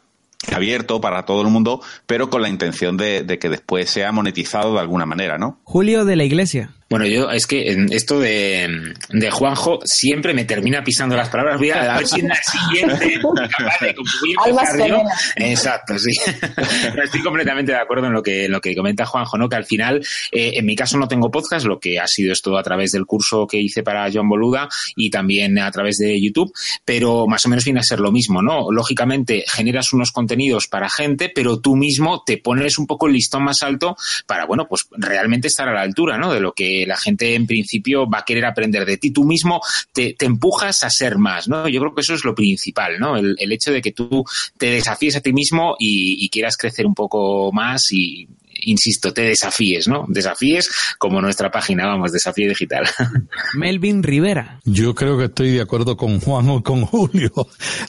abierto para todo el mundo, pero con la intención de que después sea monetizado de alguna manera, ¿no? Julio de la Iglesia. Bueno, yo es que en esto de, de Juanjo siempre me termina pisando las palabras. Voy a, a ver si en la siguiente como. Exacto, sí. Estoy completamente de acuerdo en lo que, en lo que comenta Juanjo, ¿no? Que al final, eh, en mi caso no tengo podcast, lo que ha sido esto a través del curso que hice para John Boluda y también a través de YouTube, pero más o menos viene a ser lo mismo, ¿no? Lógicamente generas unos contenidos para gente, pero tú mismo te pones un poco el listón más alto para, bueno, pues realmente estar a la altura, ¿no? De lo que la gente en principio va a querer aprender de ti. Tú mismo te, te empujas a ser más, ¿no? Yo creo que eso es lo principal, ¿no? El, el hecho de que tú te desafíes a ti mismo y, y quieras crecer un poco más y, insisto, te desafíes, ¿no? Desafíes como nuestra página, vamos, desafío digital. Melvin Rivera. Yo creo que estoy de acuerdo con Juan o con Julio.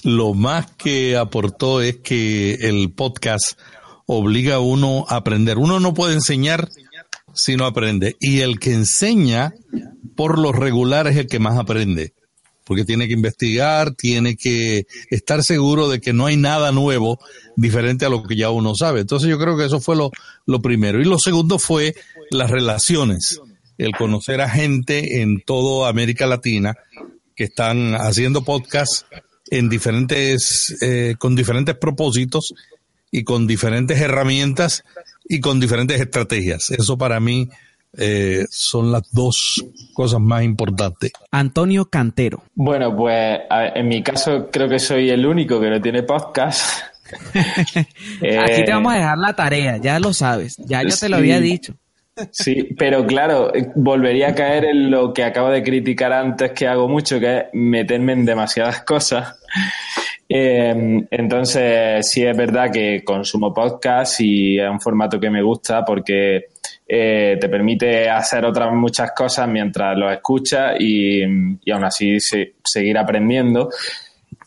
Lo más que aportó es que el podcast obliga a uno a aprender. Uno no puede enseñar si no aprende. Y el que enseña, por lo regular, es el que más aprende. Porque tiene que investigar, tiene que estar seguro de que no hay nada nuevo diferente a lo que ya uno sabe. Entonces yo creo que eso fue lo, lo primero. Y lo segundo fue las relaciones el conocer a gente en toda América Latina que están haciendo podcasts en diferentes, eh, con diferentes propósitos y con diferentes herramientas y con diferentes estrategias. Eso para mí eh, son las dos cosas más importantes. Antonio Cantero. Bueno, pues en mi caso creo que soy el único que no tiene podcast. Aquí te vamos a dejar la tarea, ya lo sabes, ya yo te lo había dicho. Sí, pero claro, volvería a caer en lo que acabo de criticar antes que hago mucho, que es meterme en demasiadas cosas. Eh, entonces, sí es verdad que consumo podcast y es un formato que me gusta porque eh, te permite hacer otras muchas cosas mientras lo escuchas y, aún así seguir aprendiendo.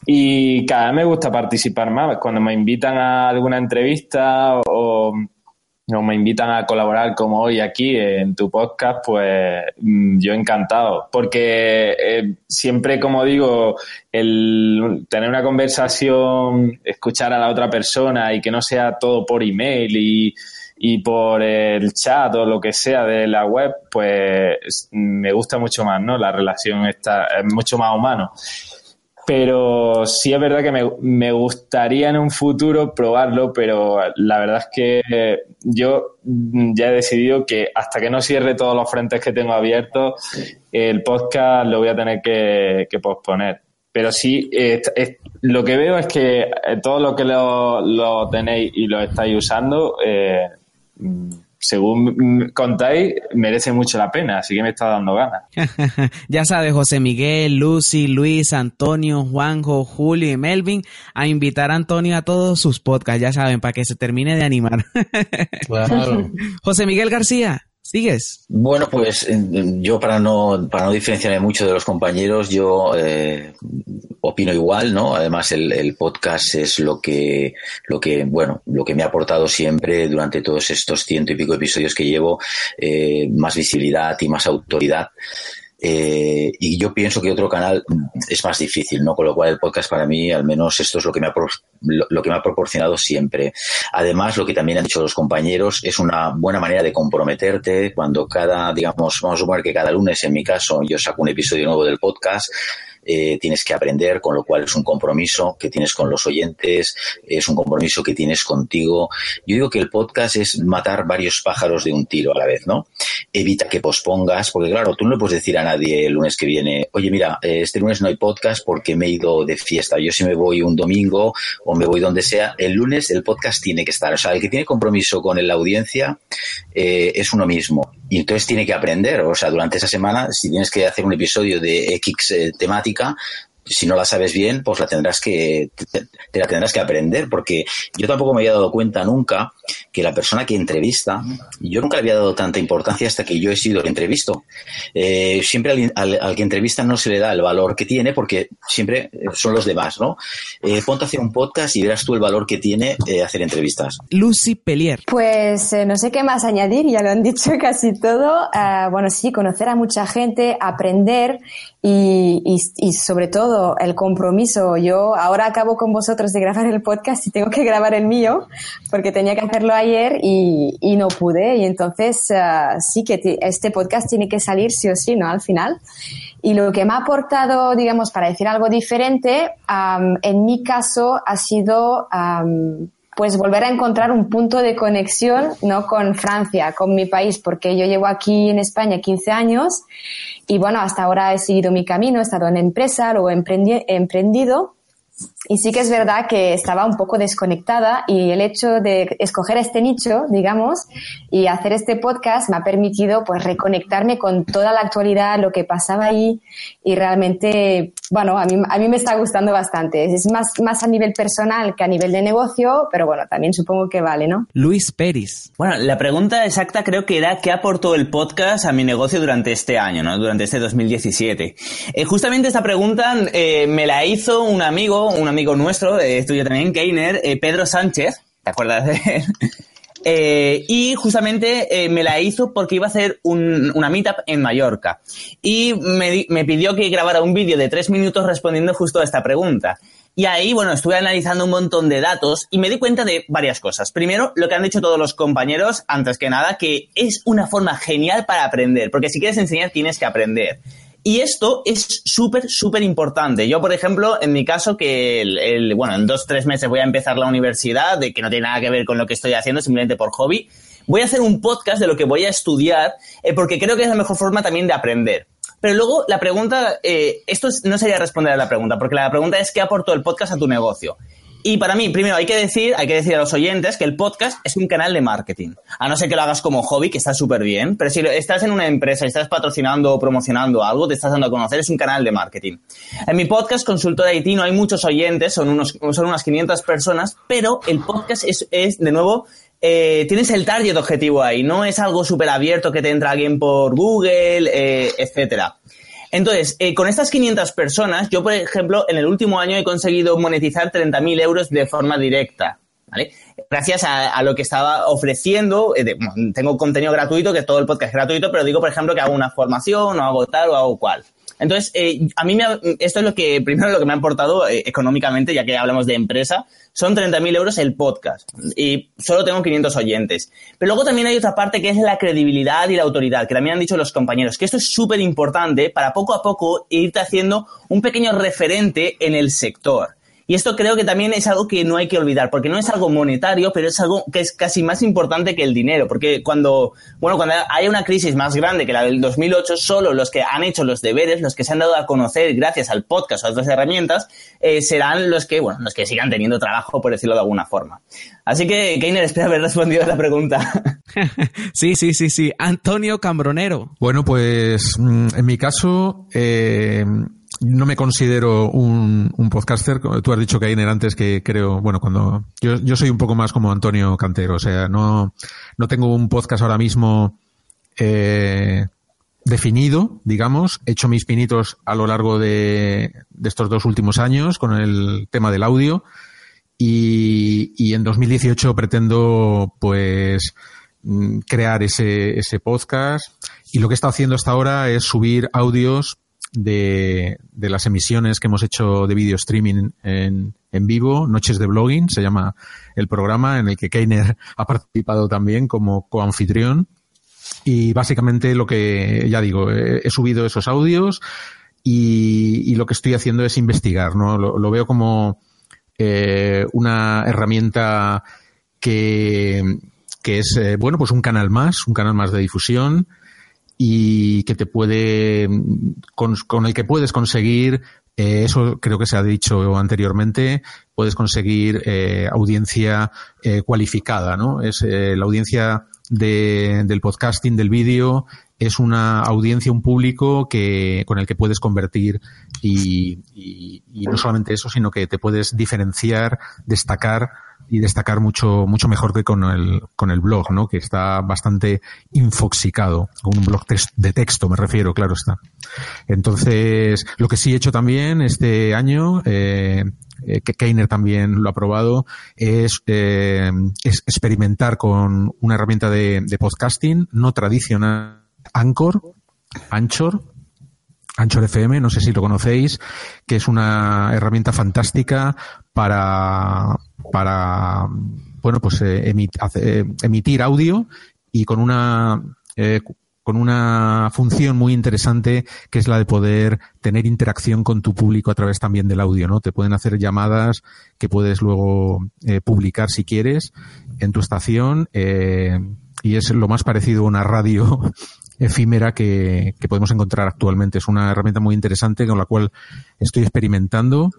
Y cada vez me gusta participar más. Cuando me invitan a alguna entrevista o, o me invitan a colaborar como hoy aquí en tu podcast, pues mm, yo encantado. Porque eh, siempre, como digo, el tener una conversación, escuchar a la otra persona y que no sea todo por email y, y por el chat o lo que sea de la web, pues me gusta mucho más, ¿no? La relación está, es mucho más humano pero sí es verdad que me, me, gustaría en un futuro probarlo, pero la verdad es que yo ya he decidido que hasta que no cierre todos los frentes que tengo abiertos, el podcast lo voy a tener que, posponer. Pero sí, lo que veo es que eh, todo lo que lo, lo tenéis y lo estáis usando, eh, según contáis, merece mucho la pena, así que me está dando ganas. ya sabes, José Miguel, Lucy, Luis, Antonio, Juanjo, Julio y Melvin a invitar a Antonio a todos sus podcasts, ya saben, para que se termine de animar. claro. José Miguel García, ¿Sigues? Bueno, pues yo para no, para no diferenciarme mucho de los compañeros, yo eh, opino igual, ¿no? Además el, podcast es lo que, lo que, bueno, lo que me ha aportado siempre durante todos estos ciento y pico episodios que llevo, eh, más visibilidad y más autoridad. Eh, y yo pienso que otro canal es más difícil, ¿no? Con lo cual el podcast para mí, al menos esto es lo que me ha, lo, que me ha proporcionado siempre. Además, lo que también han dicho los compañeros, es una buena manera de comprometerte cuando cada, digamos, vamos a suponer que cada lunes, en mi caso, yo saco un episodio nuevo del podcast, eh, tienes que aprender, con lo cual es un compromiso que tienes con los oyentes, es un compromiso que tienes contigo. Yo digo que el podcast es matar varios pájaros de un tiro a la vez, ¿no? Evita que pospongas, porque claro, tú no le puedes decir a nadie el lunes que viene, oye, mira, eh, este lunes no hay podcast porque me he ido de fiesta. Yo si me voy un domingo o me voy donde sea, el lunes el podcast tiene que estar. O sea, el que tiene compromiso con la audiencia eh, es uno mismo. Y entonces tiene que aprender. O sea, durante esa semana, si tienes que hacer un episodio de X temática, si no la sabes bien, pues la tendrás que, te, la tendrás que aprender, porque yo tampoco me había dado cuenta nunca que la persona que entrevista, yo nunca le había dado tanta importancia hasta que yo he sido el entrevisto. Eh, siempre al, que entrevista no se le da el valor que tiene, porque siempre son los demás, ¿no? Eh, ponte a hacer un podcast y verás tú el valor que tiene eh, hacer entrevistas. Lucy Pelier. Pues no sé qué más añadir, ya lo han dicho casi todo. bueno, sí, conocer a mucha gente, aprender y, y, sobre todo el compromiso. Yo ahora acabo con vosotros de grabar el podcast y tengo que grabar el mío porque tenía que hacerlo ayer y, no pude. Y entonces uh, sí que este podcast tiene que salir sí o sí, ¿no? Al final. Y lo que me ha aportado, digamos, para decir algo diferente, en mi caso ha sido pues volver a encontrar un punto de conexión no con Francia, con mi país, porque yo llevo aquí en España 15 años y bueno, hasta ahora he seguido mi camino, he estado en empresa, luego he emprendido y sí que es verdad que estaba un poco desconectada y el hecho de escoger este nicho, digamos, y hacer este podcast me ha permitido pues reconectarme con toda la actualidad, lo que pasaba ahí y realmente, bueno, a mí, a mí me está gustando bastante. Es más, más a nivel personal que a nivel de negocio, pero bueno, también supongo que vale, ¿no? Luis Pérez. Bueno, la pregunta exacta creo que era ¿qué aportó el podcast a mi negocio durante este año, ¿no? Durante este 2017. Eh, justamente esta pregunta eh, me la hizo un amigo, un amigo nuestro, eh, tuyo también, Keiner, eh, Pedro Sánchez, ¿te acuerdas de él? Eh, y justamente eh, me la hizo porque iba a hacer un, una meetup en Mallorca. Y me, me pidió que grabara un vídeo de tres minutos respondiendo justo a esta pregunta. Y ahí, bueno, estuve analizando un montón de datos y me di cuenta de varias cosas. Primero, lo que han dicho todos los compañeros, antes que nada, que es una forma genial para aprender, porque si quieres enseñar tienes que aprender. Y esto es súper, súper importante. Yo, por ejemplo, en mi caso, que el, bueno, en dos, tres meses voy a empezar la universidad, de que no tiene nada que ver con lo que estoy haciendo, simplemente por hobby, voy a hacer un podcast de lo que voy a estudiar, eh, porque creo que es la mejor forma también de aprender. Pero luego la pregunta, eh, esto no sería responder a la pregunta, porque la pregunta es ¿qué aportó el podcast a tu negocio? Y para mí, primero hay que decir, hay que decir a los oyentes que el podcast es un canal de marketing. A no ser que lo hagas como hobby, que está súper bien, pero si estás en una empresa y estás patrocinando o promocionando algo, te estás dando a conocer, es un canal de marketing. En mi podcast, Consultor IT, no hay muchos oyentes, son, unos, son unas 500 personas, pero el podcast es, es de nuevo, eh, tienes el target objetivo ahí, no es algo súper abierto que te entra alguien por Google, eh, etcétera. Entonces, eh, con estas 500 personas, yo, por ejemplo, en el último año he conseguido monetizar 30.000 euros de forma directa. ¿Vale? Gracias a, lo que estaba ofreciendo, eh, tengo contenido gratuito, que todo el podcast es gratuito, pero digo, por ejemplo, que hago una formación, o hago tal, o hago cual. Entonces, eh, a mí me esto es lo que, primero lo que me ha aportado eh, económicamente, ya que hablamos de empresa, son 30.000 euros el podcast y solo tengo 500 oyentes. Pero luego también hay otra parte que es la credibilidad y la autoridad, que también han dicho los compañeros, que esto es súper importante para poco a poco irte haciendo un pequeño referente en el sector. Y esto creo que también es algo que no hay que olvidar, porque no es algo monetario, pero es algo que es casi más importante que el dinero, porque cuando, bueno, cuando hay una crisis más grande que la del 2008, solo los que han hecho los deberes, los que se han dado a conocer gracias al podcast o a otras herramientas, eh, serán los que, bueno, los que sigan teniendo trabajo, por decirlo de alguna forma. Así que, Keiner, espero haber respondido a la pregunta. sí, sí, sí, sí. Antonio Cambronero. Bueno, pues mm, en mi caso, eh, no me considero un, podcaster. Tú has dicho, Kainer, antes que creo, bueno, cuando yo, yo, soy un poco más como Antonio Cantero, o sea, no, no tengo un podcast ahora mismo eh, definido, digamos. He hecho mis pinitos a lo largo de, de, estos dos últimos años con el tema del audio y, y en 2018 pretendo, pues, mm, crear ese, ese podcast y lo que he estado haciendo hasta ahora es subir audios de, de las emisiones que hemos hecho de video streaming en, en vivo, Noches de Blogging, se llama el programa en el que Keiner ha participado también como coanfitrión. Y básicamente lo que, ya digo, he, subido esos audios y, y, lo que estoy haciendo es investigar, ¿no? Lo, veo como eh, una herramienta que, que es, eh, bueno, pues un canal más, un canal más de difusión y que te puede, con, con el que puedes conseguir eh, eso creo que se ha dicho anteriormente, puedes conseguir eh, audiencia eh, cualificada, ¿no? Es eh, la audiencia de, del podcasting, del vídeo, es una audiencia, un público que, con el que puedes convertir y, y no solamente eso, sino que te puedes diferenciar, destacar y destacar mucho, mucho mejor que con el, con el blog, ¿no? Que está bastante infoxicado. Un blog de texto, me refiero, claro está. Entonces, lo que sí he hecho también este año, eh, eh que Keiner también lo ha probado, es, eh, es experimentar con una herramienta de, de podcasting no tradicional, Anchor, Anchor, Anchor FM, no sé si lo conocéis, que es una herramienta fantástica para, para bueno, pues eh, eh, emitir audio y con una eh, con una función muy interesante que es la de poder tener interacción con tu público a través también del audio, ¿no? Te pueden hacer llamadas que puedes luego eh, publicar si quieres en tu estación eh, y es lo más parecido a una radio efímera que, podemos encontrar actualmente. Es una herramienta muy interesante con la cual estoy experimentando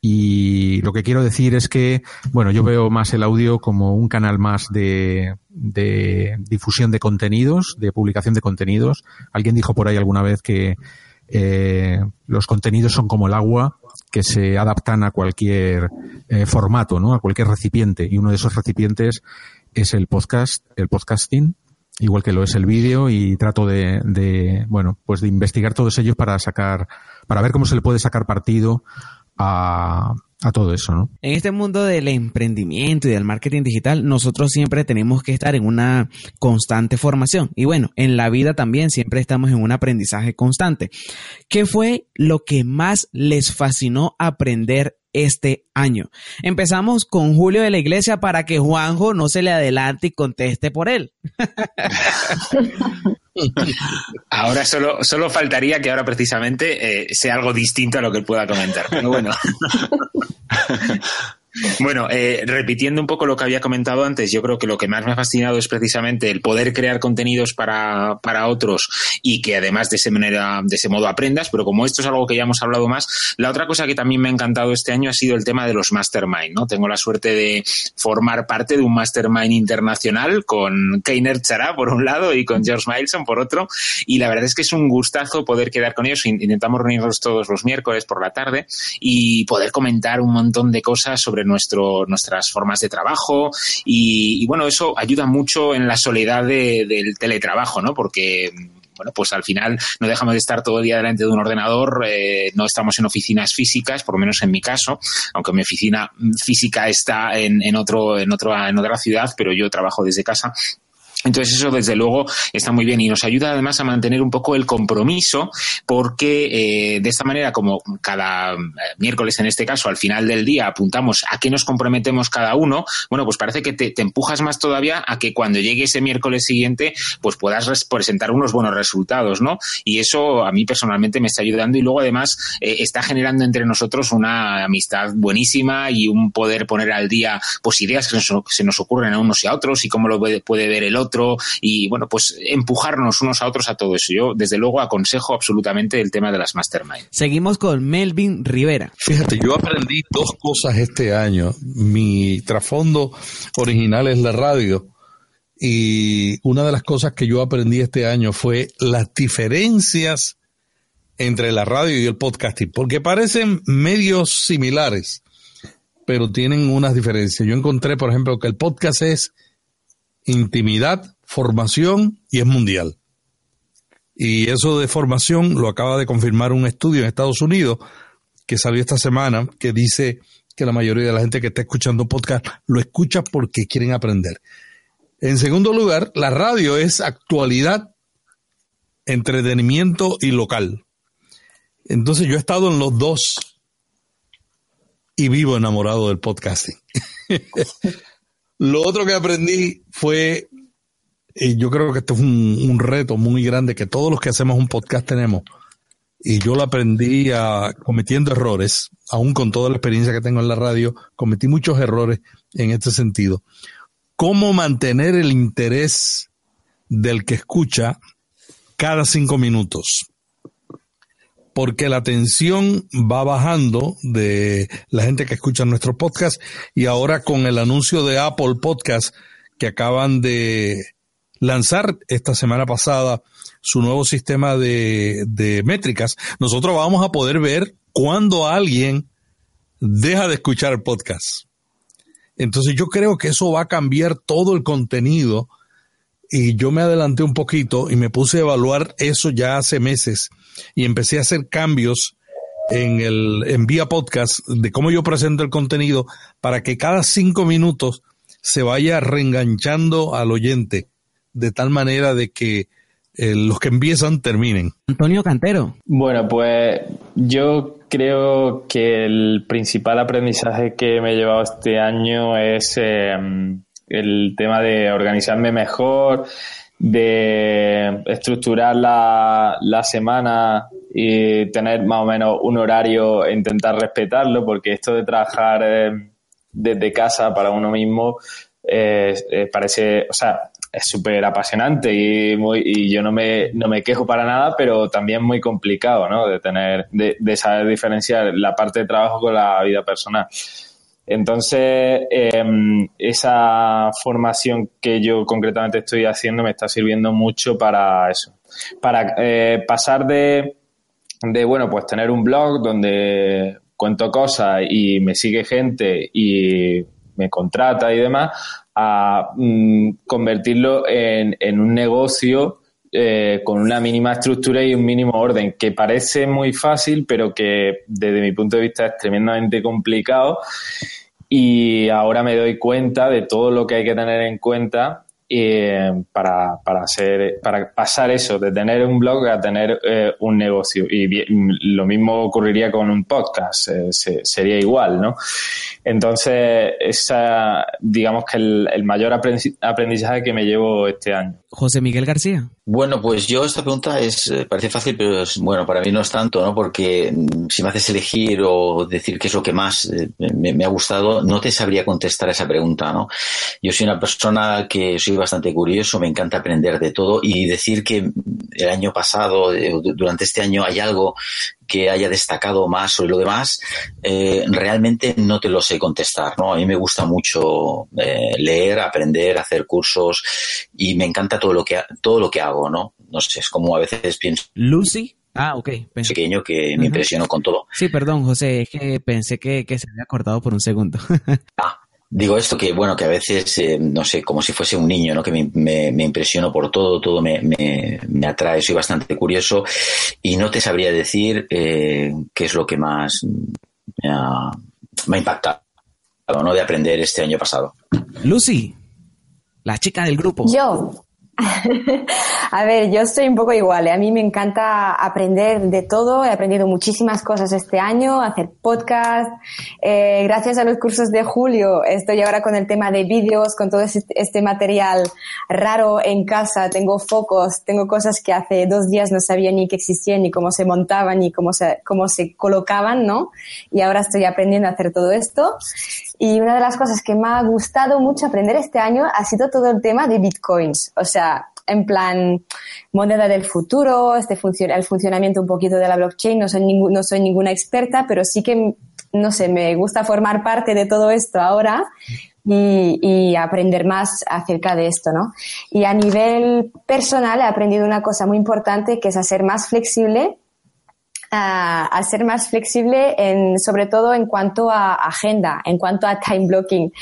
y lo que quiero decir es que, bueno, yo veo más el audio como un canal más de, de difusión de contenidos, de publicación de contenidos. Alguien dijo por ahí alguna vez que eh, los contenidos son como el agua, que se adaptan a cualquier eh, formato, ¿no? A cualquier recipiente. Y uno de esos recipientes es el podcast, el podcasting, igual que lo es el vídeo, y trato de, bueno, pues de investigar todos ellos para sacar, para ver cómo se le puede sacar partido a, a todo eso, ¿no? En este mundo del emprendimiento y del marketing digital, nosotros siempre tenemos que estar en una constante formación. Y bueno, en la vida también siempre estamos en un aprendizaje constante. ¿Qué fue lo que más les fascinó aprender este año? Empezamos con Julio de la Iglesia para que Juanjo no se le adelante y conteste por él. Ahora solo, solo faltaría que ahora precisamente eh, sea algo distinto a lo que él pueda comentar. Pero bueno. Bueno, eh, repitiendo un poco lo que había comentado antes, yo creo que lo que más me ha fascinado es precisamente el poder crear contenidos para, para otros y que además de ese manera, de ese modo aprendas, pero como esto es algo que ya hemos hablado más, la otra cosa que también me ha encantado este año ha sido el tema de los mastermind, ¿no? Tengo la suerte de formar parte de un mastermind internacional con Keiner Chará por un lado y con George Mileson por otro, y la verdad es que es un gustazo poder quedar con ellos. Intentamos reunirnos todos los miércoles por la tarde y poder comentar un montón de cosas sobre nuestro, nuestras formas de trabajo y, bueno, eso ayuda mucho en la soledad del teletrabajo, ¿no? Porque bueno, pues al final no dejamos de estar todo el día delante de un ordenador, eh, no estamos en oficinas físicas, por lo menos en mi caso, aunque mi oficina física está en, en, otro, en, otro, en otra ciudad, pero yo trabajo desde casa entonces eso desde luego está muy bien y nos ayuda además a mantener un poco el compromiso porque eh, de esta manera como cada eh, miércoles en este caso al final del día apuntamos a qué nos comprometemos cada uno, bueno pues parece que te, empujas más todavía a que cuando llegue ese miércoles siguiente pues puedas presentar unos buenos resultados, ¿no? Y eso a mí personalmente me está ayudando y luego además eh, está generando entre nosotros una amistad buenísima y un poder poner al día pues ideas que se nos ocurren a unos y a otros y cómo lo puede ver el otro y bueno, pues empujarnos unos a otros a todo eso. Yo desde luego aconsejo absolutamente el tema de las mastermind. Seguimos con Melvin Rivera. Fíjate, yo aprendí dos cosas este año. Mi trasfondo original es la radio. Y una de las cosas que yo aprendí este año fue las diferencias entre la radio y el podcasting, porque parecen medios similares, pero tienen unas diferencias. Yo encontré, por ejemplo, que el podcast es intimidad, formación y es mundial. Y eso de formación lo acaba de confirmar un estudio en Estados Unidos que salió esta semana que dice que la mayoría de la gente que está escuchando podcast lo escucha porque quieren aprender. En segundo lugar, la radio es actualidad, entretenimiento y local. Entonces yo he estado en los dos y vivo enamorado del podcasting. Lo otro que aprendí fue, y yo creo que esto es un, reto muy grande que todos los que hacemos un podcast tenemos, y yo lo aprendí a, cometiendo errores, aún con toda la experiencia que tengo en la radio, cometí muchos errores en este sentido. ¿Cómo mantener el interés del que escucha cada cinco minutos? Porque la atención va bajando de la gente que escucha nuestro podcast. Y ahora con el anuncio de Apple Podcast que acaban de lanzar esta semana pasada su nuevo sistema de, métricas, nosotros vamos a poder ver cuándo alguien deja de escuchar el podcast. Entonces yo creo que eso va a cambiar todo el contenido. Y yo me adelanté un poquito y me puse a evaluar eso ya hace meses y empecé a hacer cambios en el en vía podcast de cómo yo presento el contenido para que cada cinco minutos se vaya reenganchando al oyente de tal manera de que eh, los que empiezan terminen. Antonio Cantero. Bueno, pues yo creo que el principal aprendizaje que me he llevado este año es eh, el tema de organizarme mejor, de estructurar la, la semana y tener más o menos un horario e intentar respetarlo, porque esto de trabajar eh, desde casa para uno mismo parece, o sea, es súper apasionante y, muy, y yo no me, no me quejo para nada, pero también muy complicado, ¿no? De tener, de, de saber diferenciar la parte de trabajo con la vida personal. Entonces, em, esa formación que yo concretamente estoy haciendo me está sirviendo mucho para eso, para eh, pasar de, de, bueno, pues tener un blog donde cuento cosas y me sigue gente y me contrata y demás, a mm, convertirlo en, en, un negocio eh, con una mínima estructura y un mínimo orden, que parece muy fácil, pero que desde mi punto de vista es tremendamente complicado. Y ahora me doy cuenta de todo lo que hay que tener en cuenta para, para, hacer, para pasar eso, de tener un blog a tener eh, un negocio. Y lo mismo ocurriría con un podcast, eh, sería igual, ¿no? Entonces, esa, digamos que el, el mayor aprendizaje que me llevo este año. José Miguel García. Bueno, pues yo esta pregunta es eh, parece fácil, pero es, bueno, para mí no es tanto, ¿no? Porque mm, si me haces elegir o decir qué es lo que más me, me, ha gustado, no te sabría contestar esa pregunta, ¿no? Yo soy una persona que soy bastante curioso, me encanta aprender de todo y decir que el año pasado, eh, durante este año, hay algo que haya destacado más sobre lo demás, eh, realmente no te lo sé contestar, ¿no? A mí me gusta mucho eh, leer, aprender, hacer cursos y me encanta todo lo que todo lo que hago, ¿no? No sé, es como a veces pienso. Lucy. Ah, ok. Pequeño que me impresionó con todo. Sí, perdón, José, es que pensé que, que se había cortado por un segundo. ah, Digo esto que, bueno, que a veces, eh, no sé, como si fuese un niño, ¿no? Que me, me, impresiono por todo, todo me, me, me, atrae, soy bastante curioso y no te sabría decir eh, qué es lo que más me ha, me ha impactado, ¿no? De aprender este año pasado. Lucy, la chica del grupo. Yo, a ver, yo estoy un poco igual. ¿eh? A mí me encanta aprender de todo. He aprendido muchísimas cosas este año, hacer podcast. Eh, gracias a los cursos de Julio, estoy ahora con el tema de vídeos, con todo este, este, material raro en casa. Tengo focos, tengo cosas que hace dos días no sabía ni que existían, ni cómo se montaban, ni cómo se, cómo se colocaban, ¿no? Y ahora estoy aprendiendo a hacer todo esto. Y una de las cosas que me ha gustado mucho aprender este año ha sido todo el tema de bitcoins. O sea, en plan moneda del futuro, este el funcionamiento un poquito de la blockchain. No soy, no soy ninguna experta, pero sí que, no sé, me gusta formar parte de todo esto ahora y, y, aprender más acerca de esto, ¿no? Y a nivel personal he aprendido una cosa muy importante que es a ser más flexible a, ser más flexible, en, sobre todo en cuanto a agenda, en cuanto a time blocking.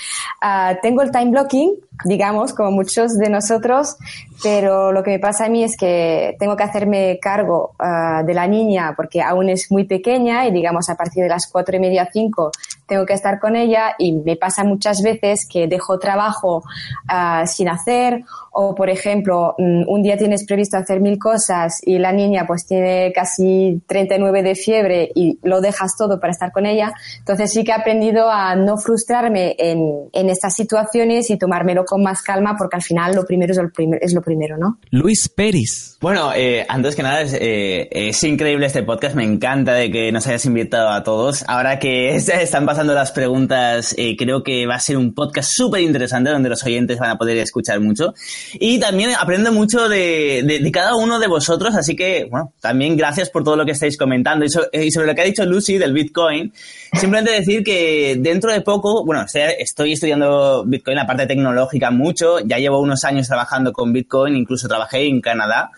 Ah, tengo el time blocking, digamos, como muchos de nosotros, pero lo que me pasa a mí es que tengo que hacerme cargo ah, de la niña porque aún es muy pequeña y, digamos, a partir de las cuatro y media, cinco, tengo que estar con ella y me pasa muchas veces que dejo trabajo uh, sin hacer o, por ejemplo, mm, un día tienes previsto hacer mil cosas y la niña pues tiene casi 39 de fiebre y lo dejas todo para estar con ella. Entonces sí que he aprendido a no frustrarme en, en estas situaciones y tomármelo con más calma porque al final lo primero es, lo, es lo primero, ¿no? Luis Pérez. Bueno, eh, antes que nada es, eh, es increíble este podcast, me encanta de que nos hayas invitado a todos. Ahora que están pasando las preguntas, eh, creo que va a ser un podcast súper interesante donde los oyentes van a poder escuchar mucho. Y también aprendo mucho de, de, cada uno de vosotros, así que, bueno, también gracias por todo lo que estáis comentando. Y, y sobre lo que ha dicho Lucy del Bitcoin, simplemente decir que dentro de poco, bueno, estoy estudiando Bitcoin, la parte tecnológica mucho, ya llevo unos años trabajando con Bitcoin, incluso trabajé en Canadá.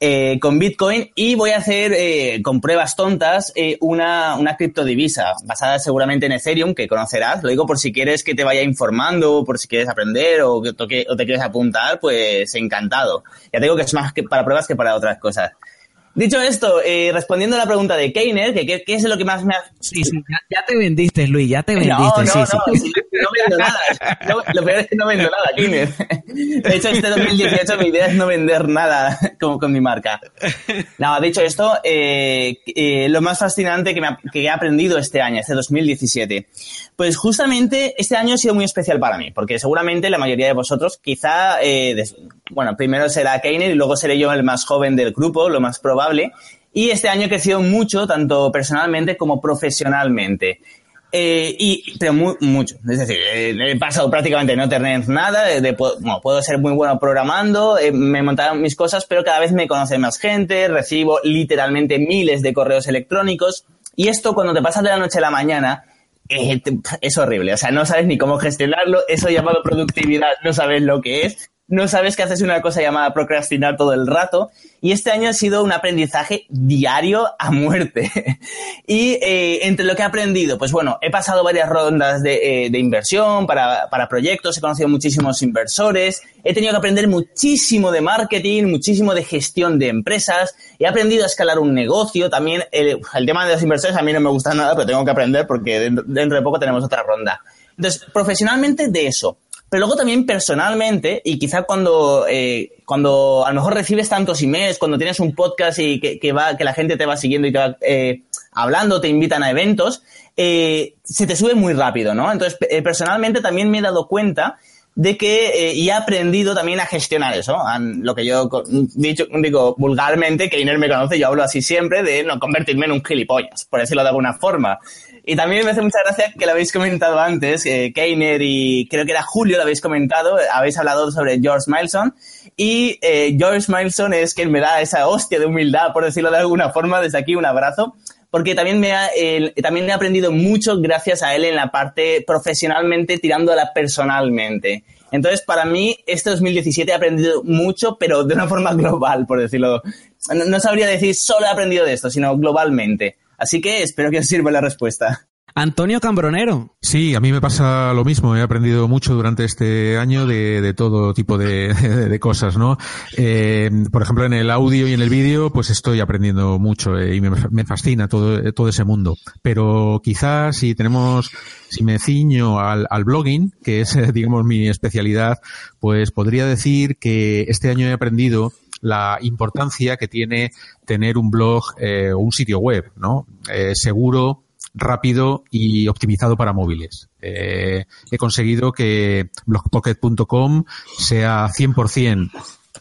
Eh, con Bitcoin y voy a hacer eh, con pruebas tontas eh, una, una criptodivisa basada seguramente en Ethereum que conocerás. Lo digo por si quieres que te vaya informando, por si quieres aprender o, que, o te quieres apuntar, pues encantado. Ya te digo que es más que para pruebas que para otras cosas. Dicho esto, eh, respondiendo a la pregunta de Keiner, que qué es lo que más me ha... Sí, sí, ya, te vendiste, Luis, ya te vendiste. No, no, sí, no, sí. no vendo nada. lo peor es que no vendo nada, Keiner. De hecho, este 2018 mi idea es no vender nada como con mi marca. No, dicho esto, eh, eh, lo más fascinante que, me ha, que he aprendido este año, este 2017, pues justamente este año ha sido muy especial para mí, porque seguramente la mayoría de vosotros, quizá, eh, bueno, primero será Keiner y luego seré yo el más joven del grupo, lo más probable. Y este año he crecido mucho, tanto personalmente como profesionalmente. Eh, y, pero mucho. Es decir, eh, he pasado prácticamente no tener nada. De, bueno, puedo ser muy bueno programando, eh, me montaron mis cosas, pero cada vez me conoce más gente, recibo literalmente miles de correos electrónicos. Y esto cuando te pasas de la noche a la mañana, eh, es horrible. O sea, no sabes ni cómo gestionarlo. Eso llamado productividad, no sabes lo que es. No sabes que haces una cosa llamada procrastinar todo el rato. Y este año ha sido un aprendizaje diario a muerte. y eh, entre lo que he aprendido, pues bueno, he pasado varias rondas de, eh, de inversión para, para, proyectos, he conocido muchísimos inversores, he tenido que aprender muchísimo de marketing, muchísimo de gestión de empresas, he aprendido a escalar un negocio, también el, el tema de los inversores a mí no me gusta nada, pero tengo que aprender porque dentro de poco tenemos otra ronda. Entonces, profesionalmente de eso. Pero luego también personalmente, y quizá cuando, eh, cuando a lo mejor recibes tantos emails, cuando tienes un podcast y que, va, que la gente te va siguiendo y te va eh, hablando, te invitan a eventos, eh, se te sube muy rápido, ¿no? Entonces, personalmente también me he dado cuenta de que y he aprendido también a gestionar eso. Lo que yo dicho, digo vulgarmente, que Iner me conoce, yo hablo así siempre, de no convertirme en un gilipollas, por decirlo de alguna forma. Y también me hace mucha gracia que lo habéis comentado antes, eh, Keiner y creo que era Julio lo habéis comentado, habéis hablado sobre George Mileson. Y eh, George Mileson es quien me da esa hostia de humildad, por decirlo de alguna forma, desde aquí un abrazo. Porque también, me ha, también he aprendido mucho gracias a él en la parte profesionalmente, tirándola personalmente. Entonces, para mí, este 2017 he aprendido mucho, pero de una forma global, por decirlo. No, no sabría decir solo he aprendido de esto, sino globalmente. Así que espero que os sirva la respuesta. Antonio Cambronero. Sí, a mí me pasa lo mismo. He aprendido mucho durante este año de, todo tipo de, cosas, ¿no? Eh, por ejemplo, en el audio y en el vídeo, pues estoy aprendiendo mucho eh, y me, fascina todo, todo ese mundo. Pero quizás si tenemos, si me ciño al, blogging, que es, digamos, mi especialidad, pues podría decir que este año he aprendido la importancia que tiene tener un blog eh, o un sitio web, ¿no? Eh, seguro, rápido y optimizado para móviles. Eh, he conseguido que blogpocket.com sea 100%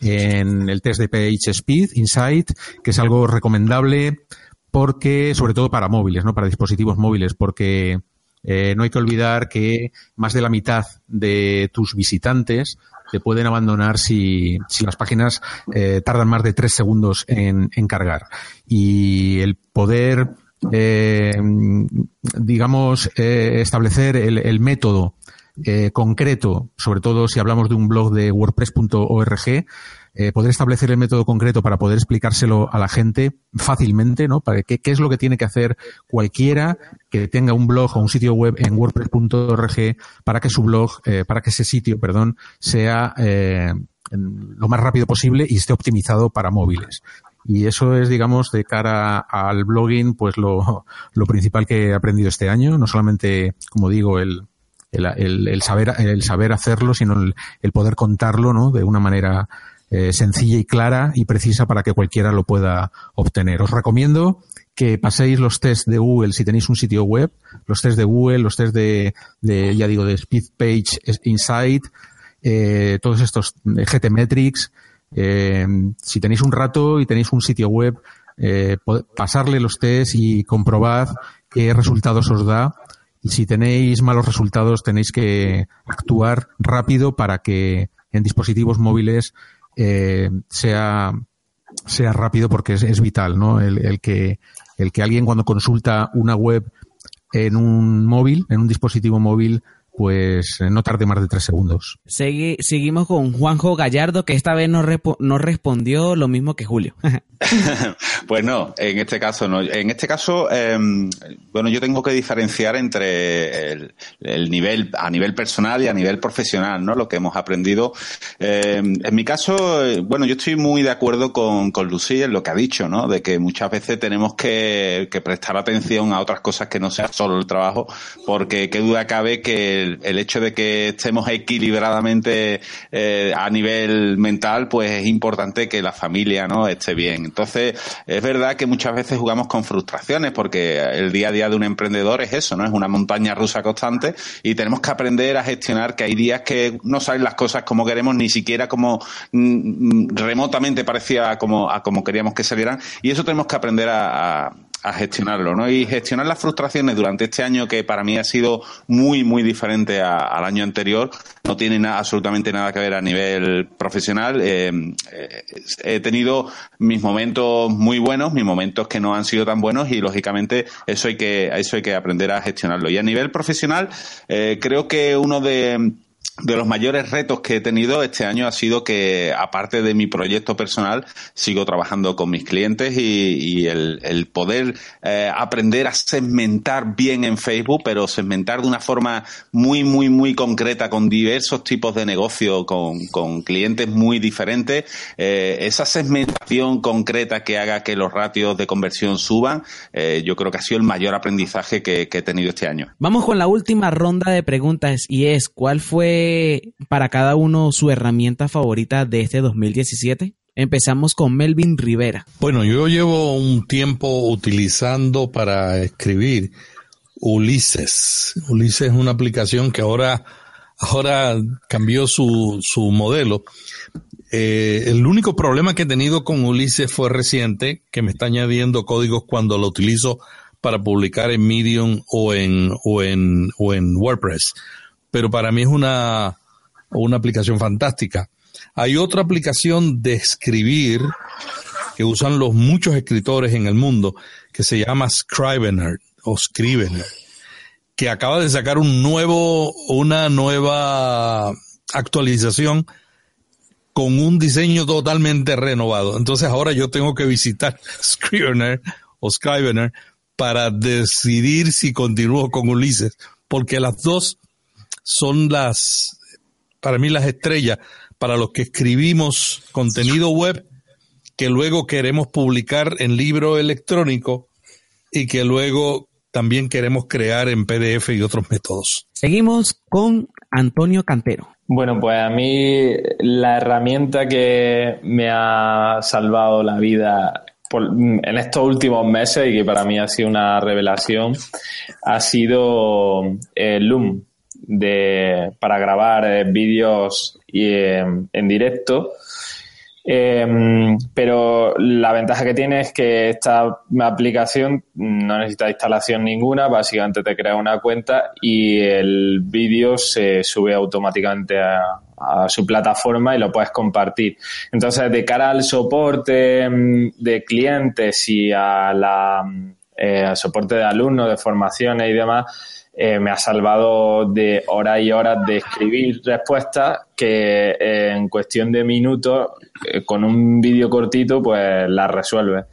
en el test de Page Speed Insight, que es algo recomendable porque, sobre todo para móviles, ¿no? Para dispositivos móviles, porque no hay que olvidar que más de la mitad de tus visitantes te pueden abandonar si, si las páginas eh, tardan más de tres segundos en, en cargar. Y el poder, eh, digamos, eh, establecer el, el método eh, concreto, sobre todo si hablamos de un blog de wordpress.org, eh, poder establecer el método concreto para poder explicárselo a la gente fácilmente, ¿no? Para qué, qué es lo que tiene que hacer cualquiera que tenga un blog o un sitio web en wordpress.org para que su blog, eh, para que ese sitio, perdón, sea eh, lo más rápido posible y esté optimizado para móviles. Y eso es, digamos, de cara al blogging, pues lo, lo principal que he aprendido este año. No solamente, como digo, el, el, el, saber, el saber hacerlo, sino el, el poder contarlo, ¿no? De una manera eh, sencilla y clara y precisa para que cualquiera lo pueda obtener. Os recomiendo que paséis los test de Google si tenéis un sitio web, los test de Google, los test de, de ya digo, de Speed Page Insight, eh, todos estos GTmetrix. Eh, si tenéis un rato y tenéis un sitio web, eh, pasarle los test y comprobad qué resultados os da. Y si tenéis malos resultados, tenéis que actuar rápido para que en dispositivos móviles eh, sea, sea rápido porque es, vital, ¿no? El, el, que, el que alguien cuando consulta una web en un móvil, en un dispositivo móvil, pues eh, no tarde más de tres segundos. seguimos con Juanjo Gallardo, que esta vez no, no respondió lo mismo que Julio. pues no, en este caso no. En este caso, em, bueno, yo tengo que diferenciar entre el, nivel, a nivel personal y a nivel profesional, ¿no? Lo que hemos aprendido. Em, en mi caso, bueno, yo estoy muy de acuerdo con, con Lucía en lo que ha dicho, ¿no? De que muchas veces tenemos que, que prestar atención a otras cosas que no sea solo el trabajo, porque qué duda cabe que el, hecho de que estemos equilibradamente eh, a nivel mental, pues es importante que la familia no esté bien. Entonces, es verdad que muchas veces jugamos con frustraciones porque el día a día de un emprendedor es eso, ¿no? Es una montaña rusa constante y tenemos que aprender a gestionar que hay días que no salen las cosas como queremos, ni siquiera como mm, mm, remotamente parecía como, a como queríamos que salieran y eso tenemos que aprender a a gestionarlo, ¿no? Y gestionar las frustraciones durante este año que para mí ha sido muy, muy diferente al año anterior, no tiene nada, absolutamente nada que ver a nivel profesional. Eh, eh, he tenido mis momentos muy buenos, mis momentos que no han sido tan buenos y lógicamente eso hay que, eso hay que aprender a gestionarlo. Y a nivel profesional, eh, creo que uno de de los mayores retos que he tenido este año ha sido que, aparte de mi proyecto personal, sigo trabajando con mis clientes y, el, poder eh, aprender a segmentar bien en Facebook, pero segmentar de una forma muy, muy, muy concreta con diversos tipos de negocio, con, con clientes muy diferentes. Eh, esa segmentación concreta que haga que los ratios de conversión suban, eh, yo creo que ha sido el mayor aprendizaje que, que he tenido este año. Vamos con la última ronda de preguntas y es, ¿cuál fue para cada uno su herramienta favorita de este 2017? Empezamos con Melvin Rivera. Bueno, yo llevo un tiempo utilizando para escribir Ulises. Ulises es una aplicación que ahora, ahora cambió su, su modelo. Eh, el único problema que he tenido con Ulises fue reciente, que me está añadiendo códigos cuando lo utilizo para publicar en Medium o en, o en, o en WordPress. Pero para mí es una, una aplicación fantástica. Hay otra aplicación de escribir que usan los muchos escritores en el mundo que se llama Scrivener o Scrivener, que acaba de sacar un nuevo, una nueva actualización con un diseño totalmente renovado. Entonces ahora yo tengo que visitar Scrivener o Scrivener para decidir si continúo con Ulises, porque las dos son las, para mí las estrellas para los que escribimos contenido web que luego queremos publicar en libro electrónico y que luego también queremos crear en PDF y otros métodos. Seguimos con Antonio Cantero. Bueno, pues a mí la herramienta que me ha salvado la vida en estos últimos meses y que para mí ha sido una revelación ha sido eh, Loom de, para grabar eh, vídeos en, en directo. Em, pero la ventaja que tiene es que esta aplicación no necesita instalación ninguna, básicamente te crea una cuenta y el vídeo se sube automáticamente a, su plataforma y lo puedes compartir. Entonces, de cara al soporte em, de clientes y a la, eh, al soporte de alumnos, de formaciones y demás, eh, me ha salvado de horas y horas de escribir respuestas que eh, en cuestión de minutos, eh, con un vídeo cortito, pues las resuelve.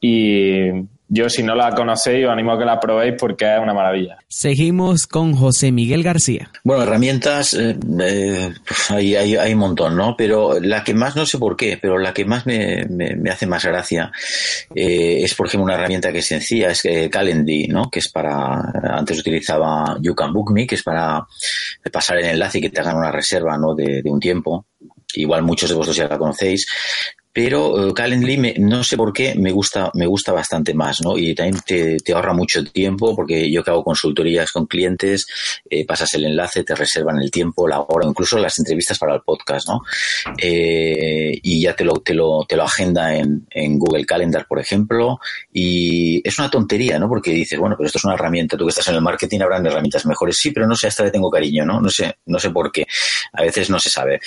Y yo si no la conocéis os animo a que la probéis porque es una maravilla. Seguimos con José Miguel García. Bueno, herramientas eh, eh, hay, hay, hay, un montón, ¿no? Pero la que más, no sé por qué, pero la que más me, me, hace más gracia eh, es, por ejemplo, una herramienta que es sencilla, es Calendly, ¿no? Que es para, antes utilizaba You Can Book Me, que es para pasar el enlace y que te hagan una reserva, ¿no? De, de un tiempo igual muchos de vosotros ya la conocéis, pero Calendly no sé por qué me gusta me gusta bastante más no y también te, ahorra mucho tiempo porque yo que hago consultorías con clientes eh, pasas el enlace te reservan el tiempo la hora incluso las entrevistas para el podcast no eh, y ya te lo te lo te lo agenda en, en, Google Calendar por ejemplo. Y es una tontería no porque dices bueno pero esto es una herramienta tú que estás en el marketing habrán herramientas mejores sí pero no sé hasta le tengo cariño no no sé no sé por qué. A veces no se sabe.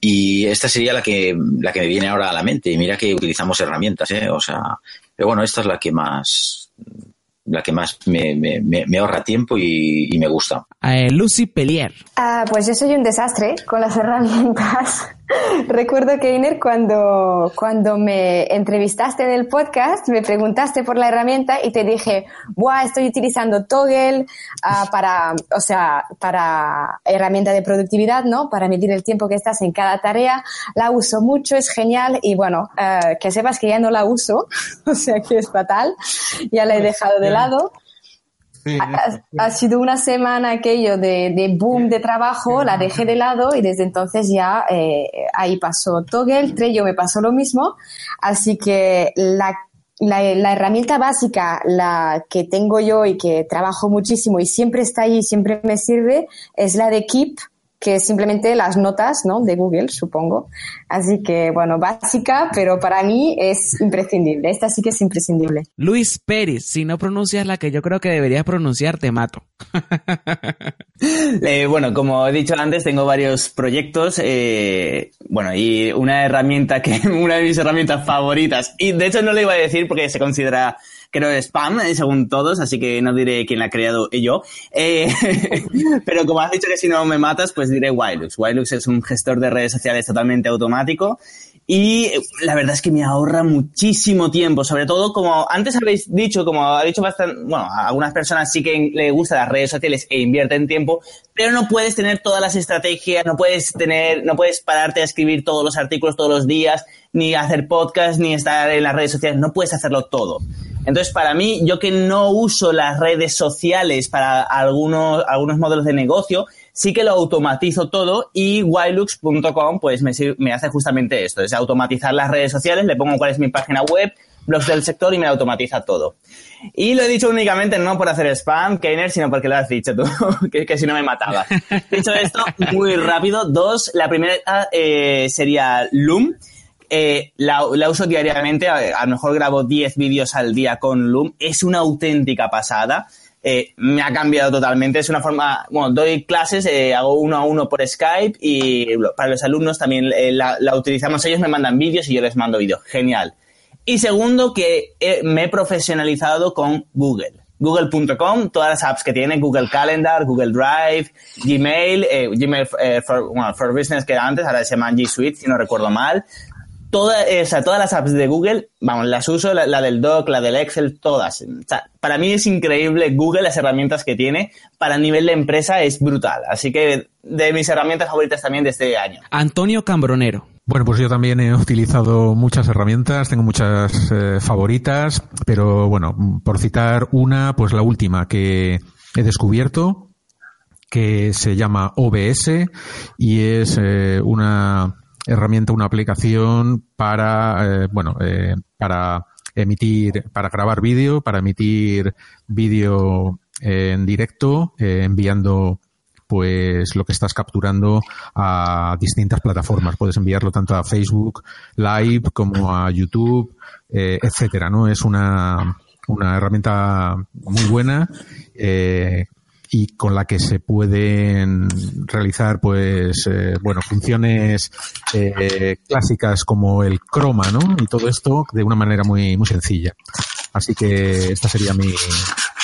Y esta sería la que la que me viene ahora a la mente y mira que utilizamos herramientas, ¿eh? O sea, pero bueno, esta es la que más la que más me, me, ahorra tiempo y, me gusta. Eh, Lucy Pellier. Ah, pues yo soy un desastre con las herramientas. Recuerdo que, Iner, cuando, cuando me entrevistaste en el podcast, me preguntaste por la herramienta y te dije, Buah, estoy utilizando Toggle uh, para, o sea, para herramienta de productividad, ¿no? Para medir el tiempo que estás en cada tarea. La uso mucho, es genial y bueno, uh, que sepas que ya no la uso, o sea que es fatal. Ya la he dejado de lado ha, sido una semana aquello de, boom de trabajo, la dejé de lado y desde entonces ya eh, ahí pasó Toggle, Trello me pasó lo mismo, así que la, la, herramienta básica, la que tengo yo y que trabajo muchísimo y siempre está ahí, siempre me sirve, es la de Keep, que simplemente las notas ¿no? de Google, supongo. Así que, bueno, básica, pero para mí es imprescindible. Esta sí que es imprescindible. Luis Pérez, si no pronuncias la que yo creo que deberías pronunciar, te mato. eh, bueno, como he dicho antes, tengo varios proyectos. Eh, bueno, y una herramienta que, una de mis herramientas favoritas, y de hecho no le iba a decir porque se considera creo spam, eh, según todos, así que no diré quién la ha creado yo. Eh, pero como has dicho que si no me matas, pues diré Wilux. Wilux es un gestor de redes sociales totalmente automático y la verdad es que me ahorra muchísimo tiempo, sobre todo como antes habéis dicho, como ha dicho bastante, bueno, a algunas personas sí que le gustan las redes sociales e invierten tiempo, pero no puedes tener todas las estrategias, no puedes tener, no puedes pararte a escribir todos los artículos todos los días, ni hacer podcast, ni estar en las redes sociales, no puedes hacerlo todo. Entonces, para mí, yo que no uso las redes sociales para algunos, algunos modelos de negocio, sí que lo automatizo todo y Wilux.com pues me, me hace justamente esto, es automatizar las redes sociales, le pongo cuál es mi página web, blogs del sector y me automatiza todo. Y lo he dicho únicamente no por hacer spam, Keiner, sino porque lo has dicho tú, que, si no me matabas. Dicho esto, muy rápido. Dos, la primera eh, sería Loom. Eh, la, uso diariamente, a, lo mejor grabo 10 vídeos al día con Loom. Es una auténtica pasada. Eh, me ha cambiado totalmente. Es una forma, bueno, doy clases, hago uno a uno por Skype y para los alumnos también la, la, utilizamos. Ellos me mandan vídeos y yo les mando vídeos. Genial. Y segundo, que me he profesionalizado con Google. Google.com, todas las apps que tiene, Google Calendar, Google Drive, Gmail, eh, Gmail eh, for, Business que era antes, ahora se llama G Suite, si no recuerdo mal. Toda, o sea, todas las apps de Google, vamos, las uso, la, del Doc, la del Excel, todas. para mí es increíble Google, las herramientas que tiene, para el nivel de empresa es brutal. Así que de mis herramientas favoritas también de este año. Antonio Cambronero. Bueno, pues yo también he utilizado muchas herramientas, tengo muchas eh, favoritas, pero bueno, por citar una, pues la última que he descubierto, que se llama OBS y es eh, una herramienta, una aplicación para, eh, bueno, para emitir, para grabar vídeo, para emitir vídeo en directo, enviando pues lo que estás capturando a distintas plataformas. Puedes enviarlo tanto a Facebook Live como a YouTube, eh, etcétera, ¿no? Es una, una herramienta muy buena eh, y con la que se pueden realizar pues eh, bueno funciones eh, clásicas como el croma no y todo esto de una manera muy muy sencilla. Así que esta sería mi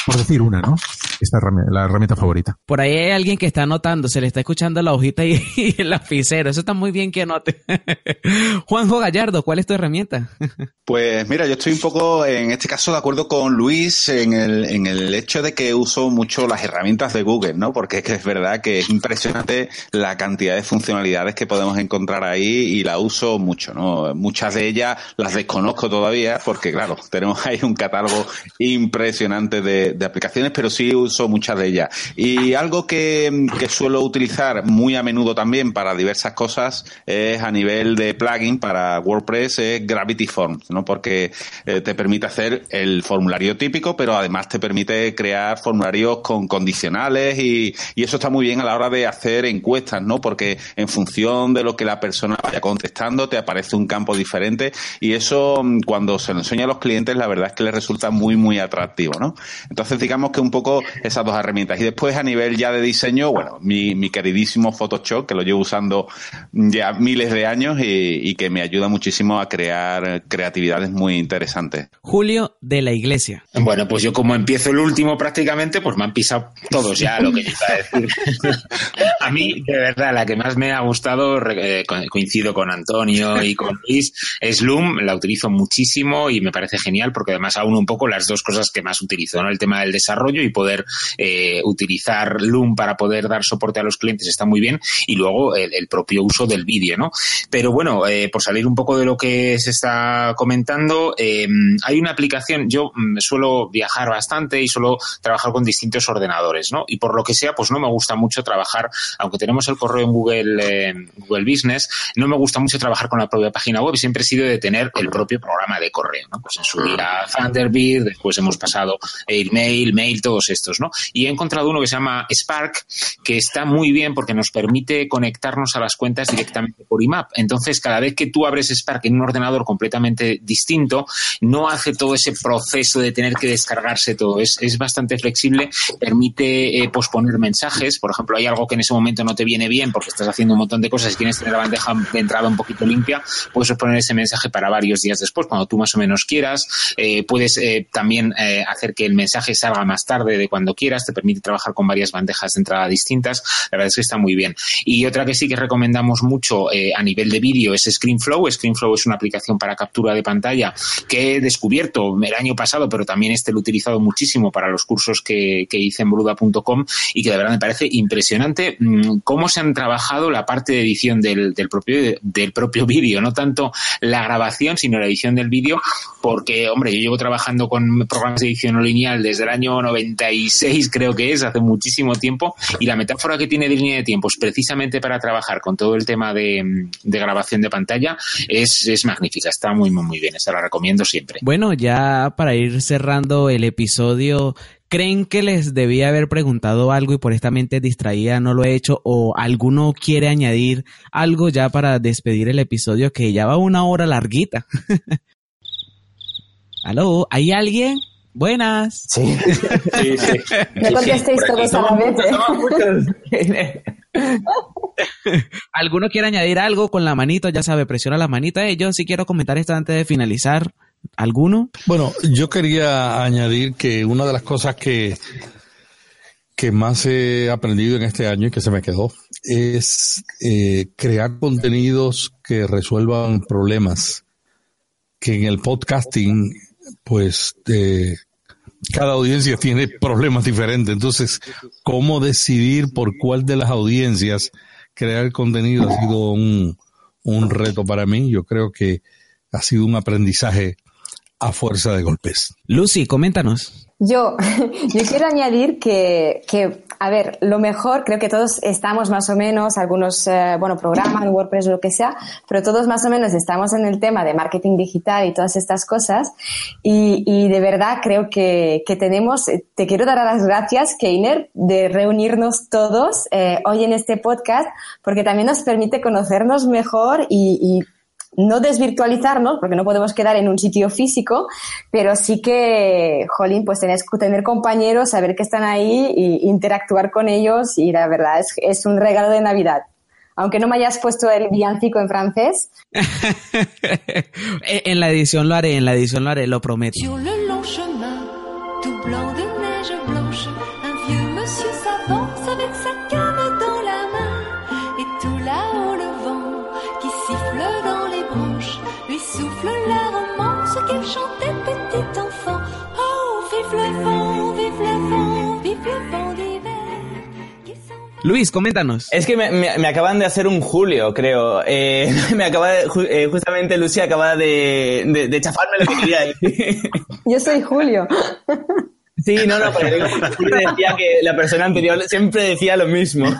por decir una, ¿no? Esta herramienta, la herramienta favorita. Por ahí hay alguien que está anotando, se le está escuchando la hojita y, el lapicero. Eso está muy bien que anote. Juanjo Gallardo, ¿cuál es tu herramienta? pues mira, yo estoy un poco, en este caso, de acuerdo con Luis en el, en el hecho de que uso mucho las herramientas de Google, ¿no? Porque es que es verdad que es impresionante la cantidad de funcionalidades que podemos encontrar ahí y la uso mucho, ¿no? Muchas de ellas las desconozco todavía porque, claro, tenemos ahí un catálogo impresionante de, de aplicaciones, pero sí uso muchas de ellas. Y algo que, que, suelo utilizar muy a menudo también para diversas cosas es a nivel de plugin para WordPress es Gravity Forms, ¿no? Porque eh, te permite hacer el formulario típico, pero además te permite crear formularios con condicionales y, y eso está muy bien a la hora de hacer encuestas, ¿no? Porque en función de lo que la persona vaya contestando te aparece un campo diferente y eso mm, cuando se lo enseña a los clientes la verdad es que les resulta muy muy atractivo, ¿no? Entonces entonces, digamos que un poco esas dos herramientas. Y después, a nivel ya de diseño, bueno, mi, mi queridísimo Photoshop, que lo llevo usando ya miles de años y, que me ayuda muchísimo a crear creatividades muy interesantes. Julio de la Iglesia. Bueno, pues yo como empiezo el último prácticamente, pues me han pisado todos ya lo que yo iba a decir. a mí, de verdad, la que más me ha gustado, eh, coincido con Antonio y con Luis, es Loom. La utilizo muchísimo y me parece genial porque además aún un poco las dos cosas que más utilizo, ¿no? El tema del desarrollo y poder eh, utilizar Loom para poder dar soporte a los clientes está muy bien y luego el, propio uso del vídeo, ¿no? Pero bueno, eh, por salir un poco de lo que se está comentando, em, hay una aplicación, yo mm, suelo viajar bastante y suelo trabajar con distintos ordenadores, ¿no? Y por lo que sea, pues no me gusta mucho trabajar, aunque tenemos el correo en Google, Google Business, no me gusta mucho trabajar con la propia página web, siempre he sido de tener el propio programa de correo, ¿no? Pues en su día Thunderbird, después hemos pasado email Mail, Mail, todos estos, ¿no? Y he encontrado uno que se llama Spark, que está muy bien porque nos permite conectarnos a las cuentas directamente por IMAP. Entonces, cada vez que tú abres Spark en un ordenador completamente distinto, no hace todo ese proceso de tener que descargarse todo. Es, es bastante flexible, permite eh, posponer mensajes. Por ejemplo, hay algo que en ese momento no te viene bien porque estás haciendo un montón de cosas y tienes tener la bandeja de entrada un poquito limpia, puedes poner ese mensaje para varios días después, cuando tú más o menos quieras. Eh, puedes eh, también hacer que el mensaje salga más tarde de cuando quieras, te permite trabajar con varias bandejas de entrada distintas, la verdad es que está muy bien. Y otra que sí que recomendamos mucho eh, a nivel de vídeo es ScreenFlow. ScreenFlow es una aplicación para captura de pantalla que he descubierto el año pasado, pero también este lo he utilizado muchísimo para los cursos que, hice en bruda.com y que de verdad me parece impresionante mm, cómo se han trabajado la parte de edición del, propio del propio vídeo, no tanto la grabación, sino la edición del vídeo, porque, hombre, yo llevo trabajando con programas de edición no lineal desde desde el año 96 creo que es, hace muchísimo tiempo, y la metáfora que tiene de línea de tiempos precisamente para trabajar con todo el tema de, grabación de pantalla es, es magnífica, está muy, muy, muy bien, se la recomiendo siempre. Bueno, ya para ir cerrando el episodio, ¿Creen que les debía haber preguntado algo y por esta mente distraída no lo he hecho? ¿O alguno quiere añadir algo ya para despedir el episodio que ya va una hora larguita? ¿Aló? ¿Hay alguien? Buenas. Sí. sí, sí. No contestéis todos a la vez. ¿Alguno quiere añadir algo con la manito? Ya sabe, presiona la manita. Eh, yo sí quiero comentar esto antes de finalizar. ¿Alguno? Bueno, yo quería añadir que una de las cosas que, que más he aprendido en este año y que se me quedó es eh, crear contenidos que resuelvan problemas. Que en el podcasting, pues, eh, cada audiencia tiene problemas diferentes. Entonces, ¿cómo decidir por cuál de las audiencias crear contenido ha sido un, un reto para mí? Yo creo que ha sido un aprendizaje a fuerza de golpes. Lucy, coméntanos. Yo, yo quiero añadir que, que, a ver, lo mejor, creo que todos estamos más o menos, algunos, eh, bueno, programan WordPress o lo que sea, pero todos más o menos estamos en el tema de marketing digital y todas estas cosas. Y, y de verdad creo que, que tenemos, te quiero dar las gracias, Keiner, de reunirnos todos eh, hoy en este podcast, porque también nos permite conocernos mejor y, y no desvirtualizarnos, porque no podemos quedar en un sitio físico, pero sí que, jolín, pues tener compañeros, saber que están ahí e interactuar con ellos y la verdad es, es un regalo de Navidad. Aunque no me hayas puesto el villancico en francés. en la edición lo haré, en la edición lo haré, lo prometo. Luis, coméntanos. Es que me, acaban de hacer un Julio, creo. Eh, me acaba de, eh, justamente Lucy acaba de, de, chafarme lo que quería decir. Yo soy Julio. Sí, no, no, pero decía que la persona anterior siempre decía lo mismo.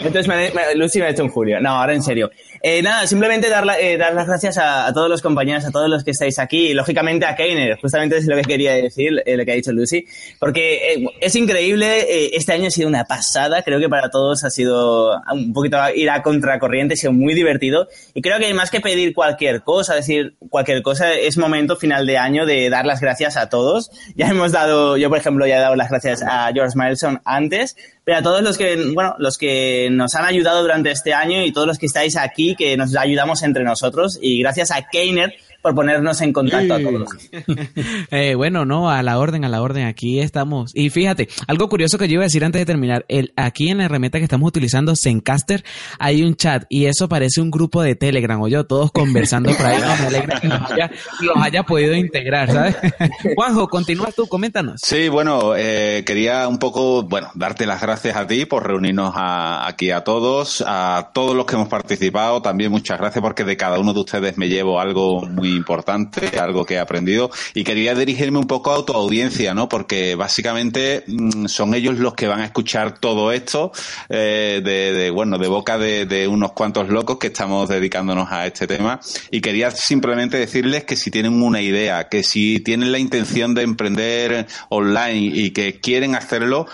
Entonces Lucy me ha hecho un Julio. No, ahora en serio. Eh, nada, simplemente dar, eh, dar las gracias a, todos los compañeros, a todos los que estáis aquí, y lógicamente a Keiner, justamente es lo que quería decir, eh, lo que ha dicho Lucy, porque es increíble, este año ha sido una pasada, creo que para todos ha sido un poquito ir a contracorriente, ha sido muy divertido, y creo que más que pedir cualquier cosa, decir cualquier cosa, es momento final de año de dar las gracias a todos. Ya hemos dado, yo por ejemplo ya he dado las gracias a George Mileson antes, pero a todos los que, bueno, los que nos han ayudado durante este año y todos los que estáis aquí, que nos ayudamos entre nosotros. Y gracias a Keiner por ponernos en contacto a todos. eh, bueno, no, a la orden, a la orden, aquí estamos. Y fíjate, algo curioso que yo iba a decir antes de terminar, el, aquí en la herramienta que estamos utilizando, Zencaster, hay un chat y eso parece un grupo de Telegram, o yo, todos conversando por ahí, no, me alegra que los haya, podido integrar, ¿sabes? Juanjo, continúa tú, coméntanos. Sí, bueno, eh, quería un poco, bueno, darte las gracias a ti por reunirnos aquí a todos, a todos los que hemos participado, también muchas gracias porque de cada uno de ustedes me llevo algo muy importante, algo que he aprendido, y quería dirigirme un poco a tu audiencia, ¿no? Porque básicamente mm, son ellos los que van a escuchar todo esto eh, de, bueno, de boca de, unos cuantos locos que estamos dedicándonos a este tema. Y quería simplemente decirles que si tienen una idea, que si tienen la intención de emprender online y que quieren hacerlo,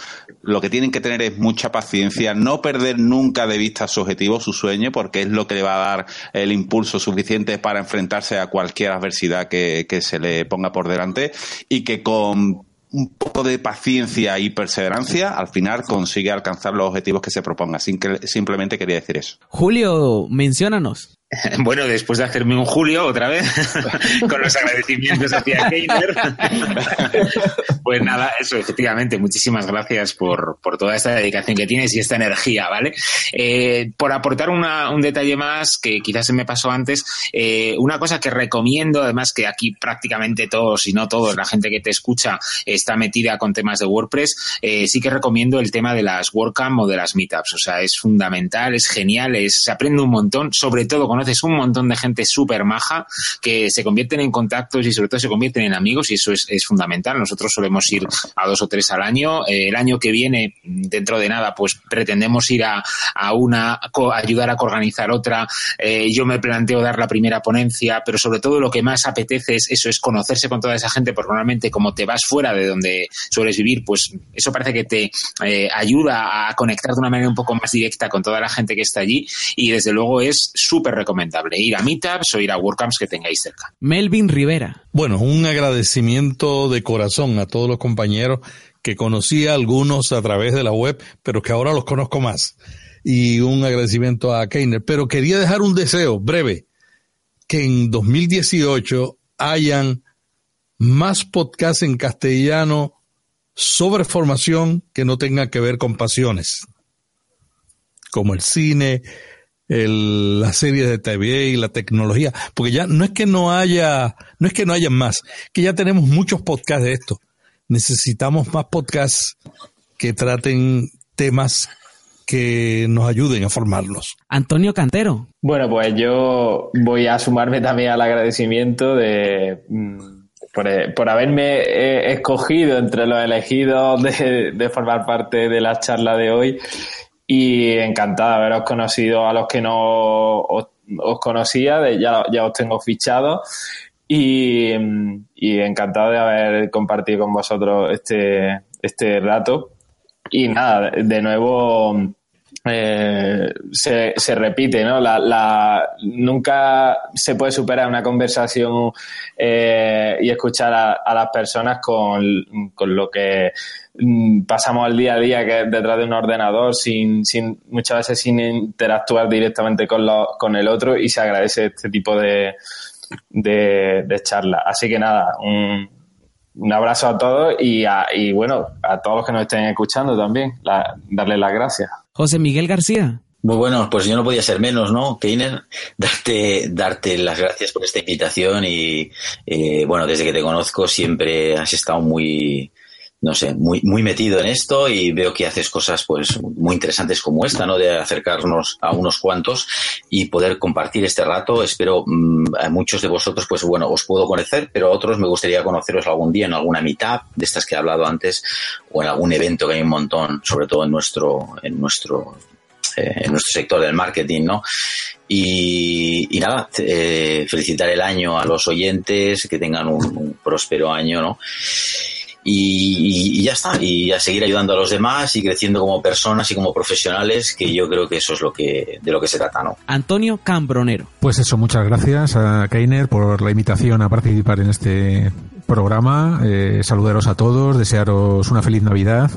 lo que tienen que tener es mucha paciencia, no perder nunca de vista su objetivo, su sueño, porque es lo que le va a dar el impulso suficiente para enfrentarse a cualquier adversidad que, que se le ponga por delante y que con un poco de paciencia y perseverancia, al final consigue alcanzar los objetivos que se proponga. simplemente quería decir eso. Julio, menciónanos. Bueno, después de hacerme un Julio otra vez, con los agradecimientos hacia Keiner, pues nada, eso, efectivamente, muchísimas gracias por, por, toda esta dedicación que tienes y esta energía, ¿vale? Eh, por aportar una, un detalle más que quizás se me pasó antes, eh, una cosa que recomiendo, además que aquí prácticamente todos, y no todos, la gente que te escucha está metida con temas de WordPress, eh, sí que recomiendo el tema de las WordCamp o de las Meetups, o sea, es fundamental, es genial, es, se aprende un montón, sobre todo con conoces un montón de gente súper maja que se convierten en contactos y sobre todo se convierten en amigos y eso es, es fundamental. Nosotros solemos ir a dos o tres al año. Eh, el año que viene, dentro de nada, pues pretendemos ir a, a una, ayudar a organizar otra. Eh, yo me planteo dar la primera ponencia, pero sobre todo lo que más apetece es eso, es conocerse con toda esa gente, porque normalmente como te vas fuera de donde sueles vivir, pues eso parece que te eh, ayuda a conectar de una manera un poco más directa con toda la gente que está allí y desde luego es súper recomendable ir a meetups o ir a WordCamps que tengáis cerca. Melvin Rivera. Bueno, un agradecimiento de corazón a todos los compañeros que conocí a algunos a través de la web, pero que ahora los conozco más. Y un agradecimiento a Keiner. Pero quería dejar un deseo breve, que en 2018 hayan más podcasts en castellano sobre formación que no tengan que ver con pasiones, como el cine, el, las series de TV y la tecnología, porque ya no es que no haya, no es que no haya más, que ya tenemos muchos podcasts de esto. Necesitamos más podcasts que traten temas que nos ayuden a formarlos. Antonio Cantero. Bueno, pues yo voy a sumarme también al agradecimiento de mm, por, por haberme eh, escogido entre los elegidos de, de, formar parte de la charla de hoy y encantado de haberos conocido a los que no os, conocía, ya, ya os tengo fichado y, y, encantado de haber compartido con vosotros este, este rato. Y nada, de nuevo eh, se, se, repite, ¿no? La, la, nunca se puede superar una conversación eh, y escuchar a, a, las personas con, con lo que mm, pasamos al día a día que es detrás de un ordenador sin, sin muchas veces sin interactuar directamente con, lo, con el otro y se agradece este tipo de, de, de charla. Así que nada, un, un abrazo a todos y, a, y bueno, a todos los que nos estén escuchando también, la, darles las gracias. José Miguel García. Muy bueno, pues yo no podía ser menos, ¿no, Keiner? Darte, darte las gracias por esta invitación y, eh, bueno, desde que te conozco siempre has estado muy, no sé, muy, muy metido en esto y veo que haces cosas pues muy interesantes como esta, ¿no? De acercarnos a unos cuantos y poder compartir este rato. Espero mmm, a muchos de vosotros, pues bueno, os puedo conocer, pero a otros me gustaría conoceros algún día en alguna mitad de estas que he hablado antes o en algún evento que hay un montón, sobre todo en nuestro, en nuestro eh, en nuestro sector del marketing, ¿no? Y, y nada, eh, felicitar el año a los oyentes, que tengan un, un próspero año, ¿no? Y, y, ya está, y a seguir ayudando a los demás y creciendo como personas y como profesionales, que yo creo que eso es lo que de lo que se trata, ¿no? Antonio Cambronero. Pues eso, muchas gracias a Keiner por la invitación a participar en este programa. Eh, saludaros a todos, desearos una feliz Navidad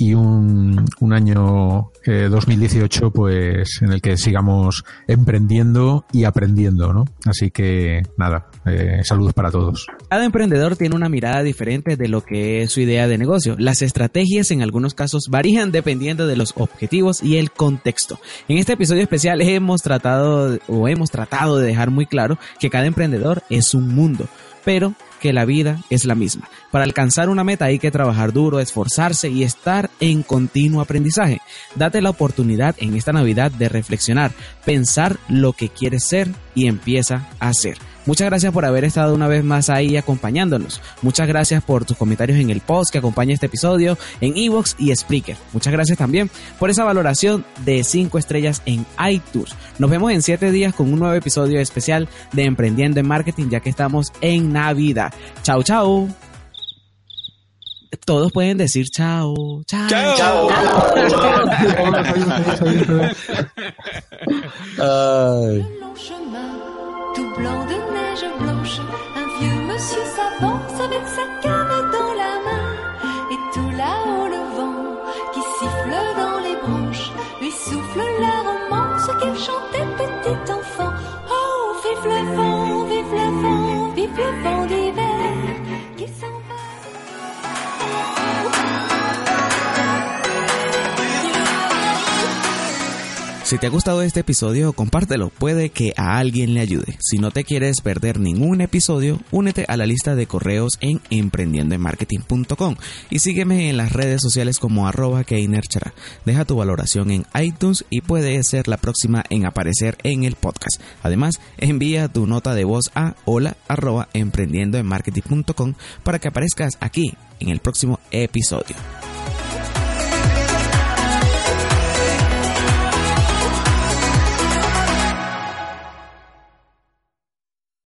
y un, un año eh, 2018 pues en el que sigamos emprendiendo y aprendiendo, ¿no? Así que nada, eh, saludos para todos. Cada emprendedor tiene una mirada diferente de lo que es su idea de negocio. Las estrategias en algunos casos varían dependiendo de los objetivos y el contexto. En este episodio especial hemos tratado o hemos tratado de dejar muy claro que cada emprendedor es un mundo, pero que la vida es la misma. Para alcanzar una meta hay que trabajar duro, esforzarse y estar en continuo aprendizaje. Date la oportunidad en esta Navidad de reflexionar, pensar lo que quieres ser y empieza a hacer. Muchas gracias por haber estado una vez más ahí acompañándonos. Muchas gracias por tus comentarios en el post que acompaña este episodio, en Evox y Spreaker. Muchas gracias también por esa valoración de 5 estrellas en iTunes. Nos vemos en 7 días con un nuevo episodio especial de Emprendiendo en Marketing ya que estamos en Navidad. Chao, chao. Todos pueden decir chao. Chao. Chao. Ay. Blanche. Un vieux monsieur s'avance avec sa canne dans la main. Et tout là-haut le vent qui siffle dans les branches lui souffle la romance qu'elle chantait petit enfant. Oh, vive le vent, vive le vent, vive le vent Si te ha gustado este episodio, compártelo, puede que a alguien le ayude. Si no te quieres perder ningún episodio, únete a la lista de correos en emprendiendoenmarketing.com y sígueme en las redes sociales como arroba keinerchara. Deja tu valoración en iTunes y puede ser la próxima en aparecer en el podcast. Además, envía tu nota de voz a hola arroba emprendiendoenmarketing.com para que aparezcas aquí en el próximo episodio.